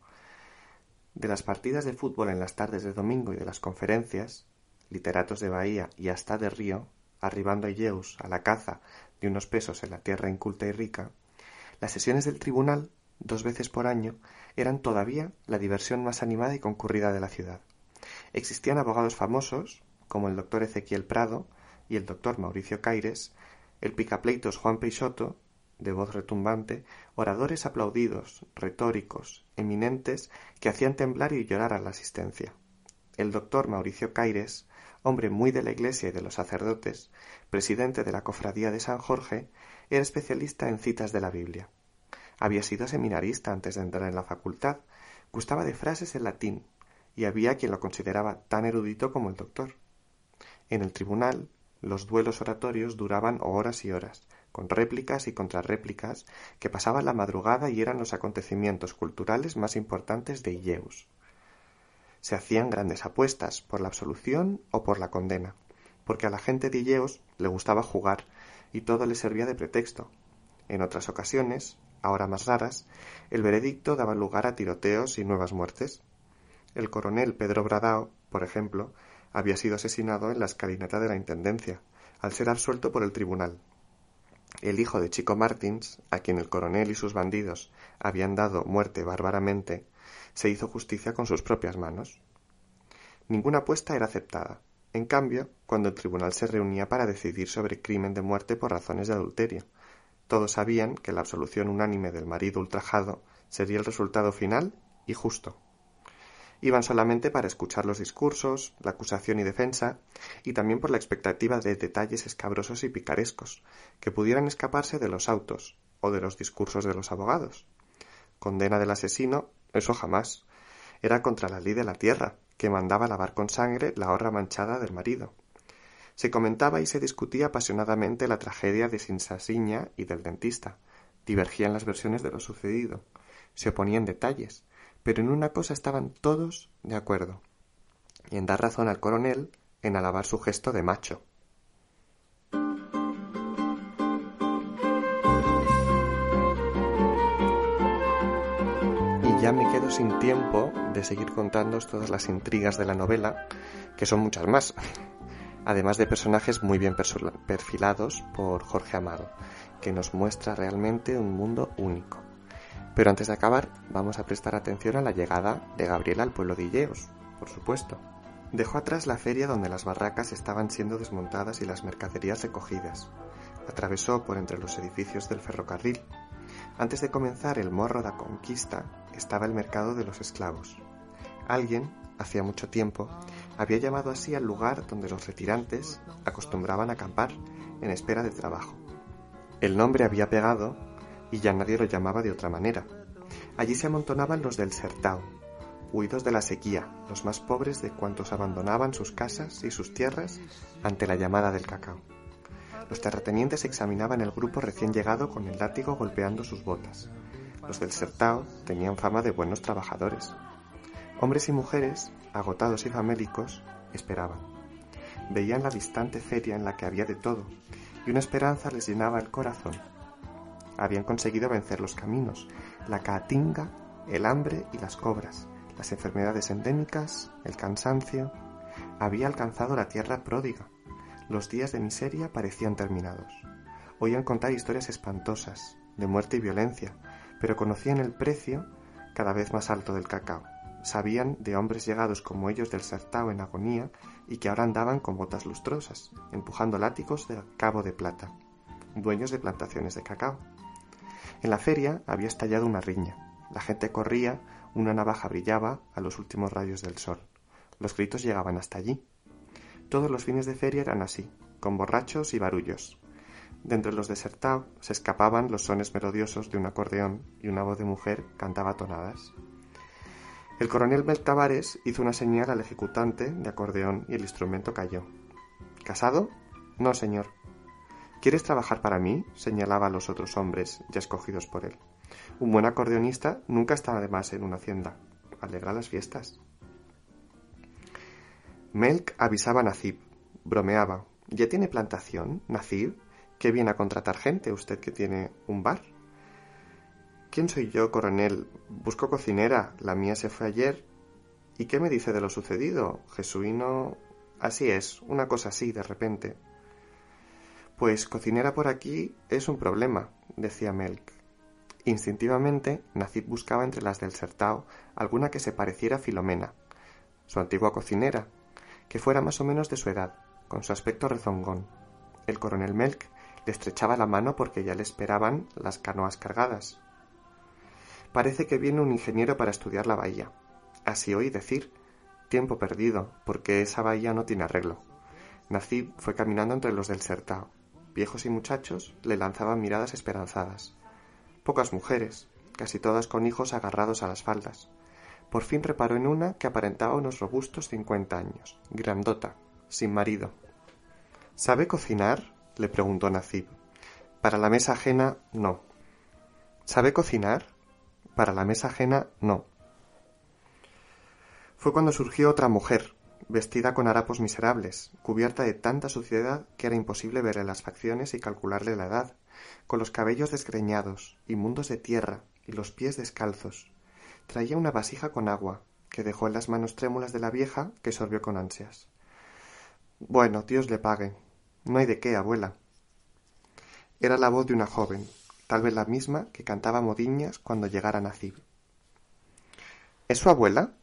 de las partidas de fútbol en las tardes de domingo y de las conferencias, literatos de Bahía y hasta de Río, arribando a Illeus a la caza de unos pesos en la tierra inculta y rica, las sesiones del tribunal, dos veces por año, eran todavía la diversión más animada y concurrida de la ciudad. Existían abogados famosos, como el doctor Ezequiel Prado y el doctor Mauricio Caires, el picapleitos Juan Peixoto, de voz retumbante, oradores aplaudidos, retóricos, eminentes, que hacían temblar y llorar a la asistencia. El doctor Mauricio Caires, hombre muy de la Iglesia y de los sacerdotes, presidente de la Cofradía de San Jorge, era especialista en citas de la Biblia. Había sido seminarista antes de entrar en la facultad, gustaba de frases en latín, y había quien lo consideraba tan erudito como el doctor. En el tribunal, los duelos oratorios duraban horas y horas, con réplicas y contrarréplicas que pasaban la madrugada y eran los acontecimientos culturales más importantes de Illeus. Se hacían grandes apuestas por la absolución o por la condena, porque a la gente de Illeus le gustaba jugar y todo le servía de pretexto. En otras ocasiones, ahora más raras, el veredicto daba lugar a tiroteos y nuevas muertes. El coronel Pedro Bradao, por ejemplo, había sido asesinado en la escalinata de la Intendencia, al ser absuelto por el tribunal. El hijo de Chico Martins, a quien el coronel y sus bandidos habían dado muerte bárbaramente, se hizo justicia con sus propias manos. Ninguna apuesta era aceptada. En cambio, cuando el tribunal se reunía para decidir sobre crimen de muerte por razones de adulterio, todos sabían que la absolución unánime del marido ultrajado sería el resultado final y justo. Iban solamente para escuchar los discursos, la acusación y defensa, y también por la expectativa de detalles escabrosos y picarescos, que pudieran escaparse de los autos o de los discursos de los abogados. Condena del asesino, eso jamás. Era contra la ley de la tierra, que mandaba lavar con sangre la horra manchada del marido. Se comentaba y se discutía apasionadamente la tragedia de Sinsasiña y del dentista. Divergían las versiones de lo sucedido. Se oponían detalles, pero en una cosa estaban todos de acuerdo, y en dar razón al coronel en alabar su gesto de macho. Y ya me quedo sin tiempo de seguir contándoos todas las intrigas de la novela, que son muchas más, además de personajes muy bien perfilados por Jorge Amado, que nos muestra realmente un mundo único. Pero antes de acabar, vamos a prestar atención a la llegada de Gabriela al pueblo de Illeos, por supuesto. Dejó atrás la feria donde las barracas estaban siendo desmontadas y las mercaderías recogidas. Atravesó por entre los edificios del ferrocarril. Antes de comenzar el morro de conquista estaba el mercado de los esclavos. Alguien, hacía mucho tiempo, había llamado así al lugar donde los retirantes acostumbraban acampar en espera de trabajo. El nombre había pegado y ya nadie lo llamaba de otra manera. Allí se amontonaban los del Sertao, huidos de la sequía, los más pobres de cuantos abandonaban sus casas y sus tierras ante la llamada del cacao. Los terratenientes examinaban el grupo recién llegado con el látigo golpeando sus botas. Los del Sertao tenían fama de buenos trabajadores. Hombres y mujeres, agotados y famélicos, esperaban. Veían la distante feria en la que había de todo, y una esperanza les llenaba el corazón habían conseguido vencer los caminos, la caatinga, el hambre y las cobras, las enfermedades endémicas, el cansancio. Había alcanzado la tierra pródiga. Los días de miseria parecían terminados. Oían contar historias espantosas, de muerte y violencia, pero conocían el precio cada vez más alto del cacao. Sabían de hombres llegados como ellos del Sertao en agonía y que ahora andaban con botas lustrosas, empujando látigos de cabo de plata, dueños de plantaciones de cacao. En la feria había estallado una riña. La gente corría, una navaja brillaba a los últimos rayos del sol. Los gritos llegaban hasta allí. Todos los fines de feria eran así, con borrachos y barullos. De entre los desertados se escapaban los sones melodiosos de un acordeón y una voz de mujer cantaba tonadas. El coronel Beltavares hizo una señal al ejecutante de acordeón y el instrumento cayó. ¿Casado? No, señor. ¿Quieres trabajar para mí? señalaba a los otros hombres ya escogidos por él. Un buen acordeonista nunca está además en una hacienda. Alegra las fiestas. Melk avisaba a Nacib. Bromeaba. ¿Ya tiene plantación, Nacib? ¿Qué viene a contratar gente usted que tiene un bar? ¿Quién soy yo, coronel? Busco cocinera. La mía se fue ayer. ¿Y qué me dice de lo sucedido? Jesuino. Así es, una cosa así, de repente. Pues cocinera por aquí es un problema, decía Melk. Instintivamente, Nacib buscaba entre las del Sertao alguna que se pareciera a Filomena, su antigua cocinera, que fuera más o menos de su edad, con su aspecto rezongón. El coronel Melk le estrechaba la mano porque ya le esperaban las canoas cargadas. Parece que viene un ingeniero para estudiar la bahía. Así oí decir. Tiempo perdido, porque esa bahía no tiene arreglo. Nacib fue caminando entre los del Sertao. Viejos y muchachos le lanzaban miradas esperanzadas. Pocas mujeres, casi todas con hijos agarrados a las faldas. Por fin reparó en una que aparentaba unos robustos cincuenta años, grandota, sin marido. ¿Sabe cocinar? le preguntó Nacib. Para la mesa ajena, no. ¿Sabe cocinar? Para la mesa ajena, no. Fue cuando surgió otra mujer, vestida con harapos miserables, cubierta de tanta suciedad que era imposible verle las facciones y calcularle la edad, con los cabellos desgreñados, inmundos de tierra, y los pies descalzos. Traía una vasija con agua, que dejó en las manos trémulas de la vieja, que sorbió con ansias. Bueno, Dios le pague. No hay de qué, abuela. Era la voz de una joven, tal vez la misma que cantaba modiñas cuando llegara Nacib. ¿Es su abuela?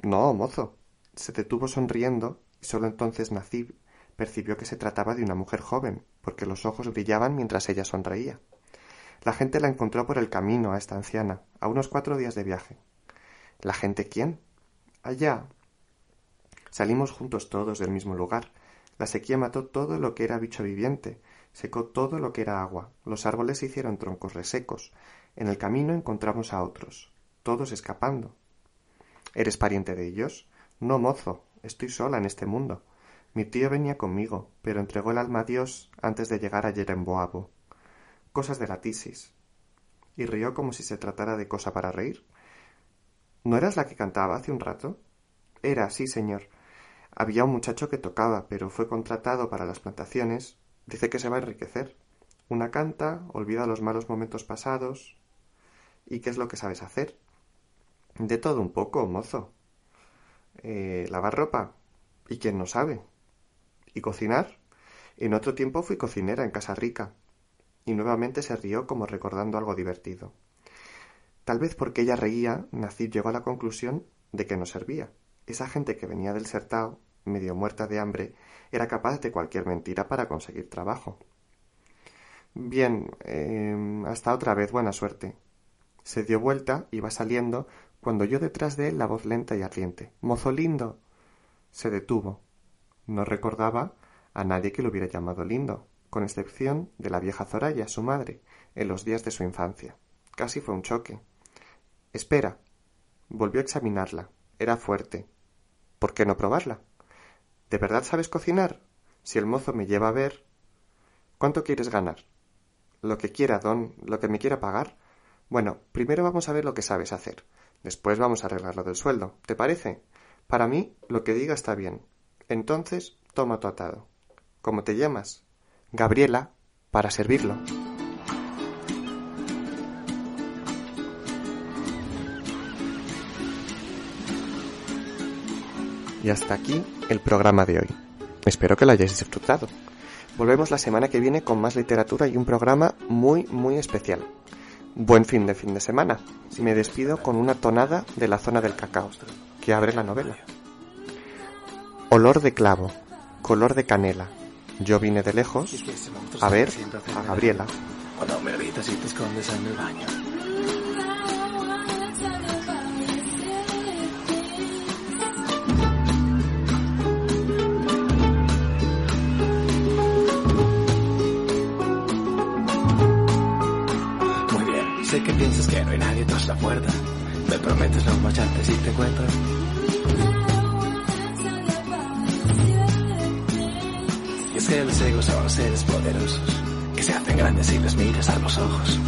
No, mozo. Se detuvo sonriendo y sólo entonces Nacib percibió que se trataba de una mujer joven, porque los ojos brillaban mientras ella sonreía. La gente la encontró por el camino a esta anciana, a unos cuatro días de viaje. ¿La gente quién? Allá. Salimos juntos todos del mismo lugar. La sequía mató todo lo que era bicho viviente, secó todo lo que era agua, los árboles hicieron troncos resecos. En el camino encontramos a otros, todos escapando. ¿Eres pariente de ellos? No, mozo, estoy sola en este mundo. Mi tío venía conmigo, pero entregó el alma a Dios antes de llegar a Yeremboabo. Cosas de la tisis. Y rió como si se tratara de cosa para reír. ¿No eras la que cantaba hace un rato? Era, sí, señor. Había un muchacho que tocaba, pero fue contratado para las plantaciones. Dice que se va a enriquecer. Una canta, olvida los malos momentos pasados. ¿Y qué es lo que sabes hacer? De todo un poco, mozo. Eh, lavar ropa. ¿Y quién no sabe? ¿Y cocinar? En otro tiempo fui cocinera en Casa Rica. Y nuevamente se rió como recordando algo divertido. Tal vez porque ella reía, Nacib llegó a la conclusión de que no servía. Esa gente que venía del Sertao, medio muerta de hambre, era capaz de cualquier mentira para conseguir trabajo. Bien, eh, hasta otra vez, buena suerte. Se dio vuelta, iba saliendo, cuando oyó detrás de él la voz lenta y ardiente. Mozo lindo. Se detuvo. No recordaba a nadie que lo hubiera llamado lindo, con excepción de la vieja Zoraya, su madre, en los días de su infancia. Casi fue un choque. Espera. Volvió a examinarla. Era fuerte. ¿Por qué no probarla? ¿De verdad sabes cocinar? Si el mozo me lleva a ver. ¿Cuánto quieres ganar? Lo que quiera, don, lo que me quiera pagar. Bueno, primero vamos a ver lo que sabes hacer. Después vamos a arreglar lo del sueldo. ¿Te parece? Para mí, lo que diga está bien. Entonces, toma tu atado. ¿Cómo te llamas? Gabriela, para servirlo. Y hasta aquí el programa de hoy. Espero que lo hayáis disfrutado. Volvemos la semana que viene con más literatura y un programa muy, muy especial. Buen fin de fin de semana. Me despido con una tonada de la zona del cacao, que abre la novela. Olor de clavo, color de canela. Yo vine de lejos a ver a Gabriela. Cuando me gritas y te escondes en el baño. Me prometes no marcharte si te encuentro. Y es que los egos son seres poderosos que se hacen grandes si les miras a los ojos.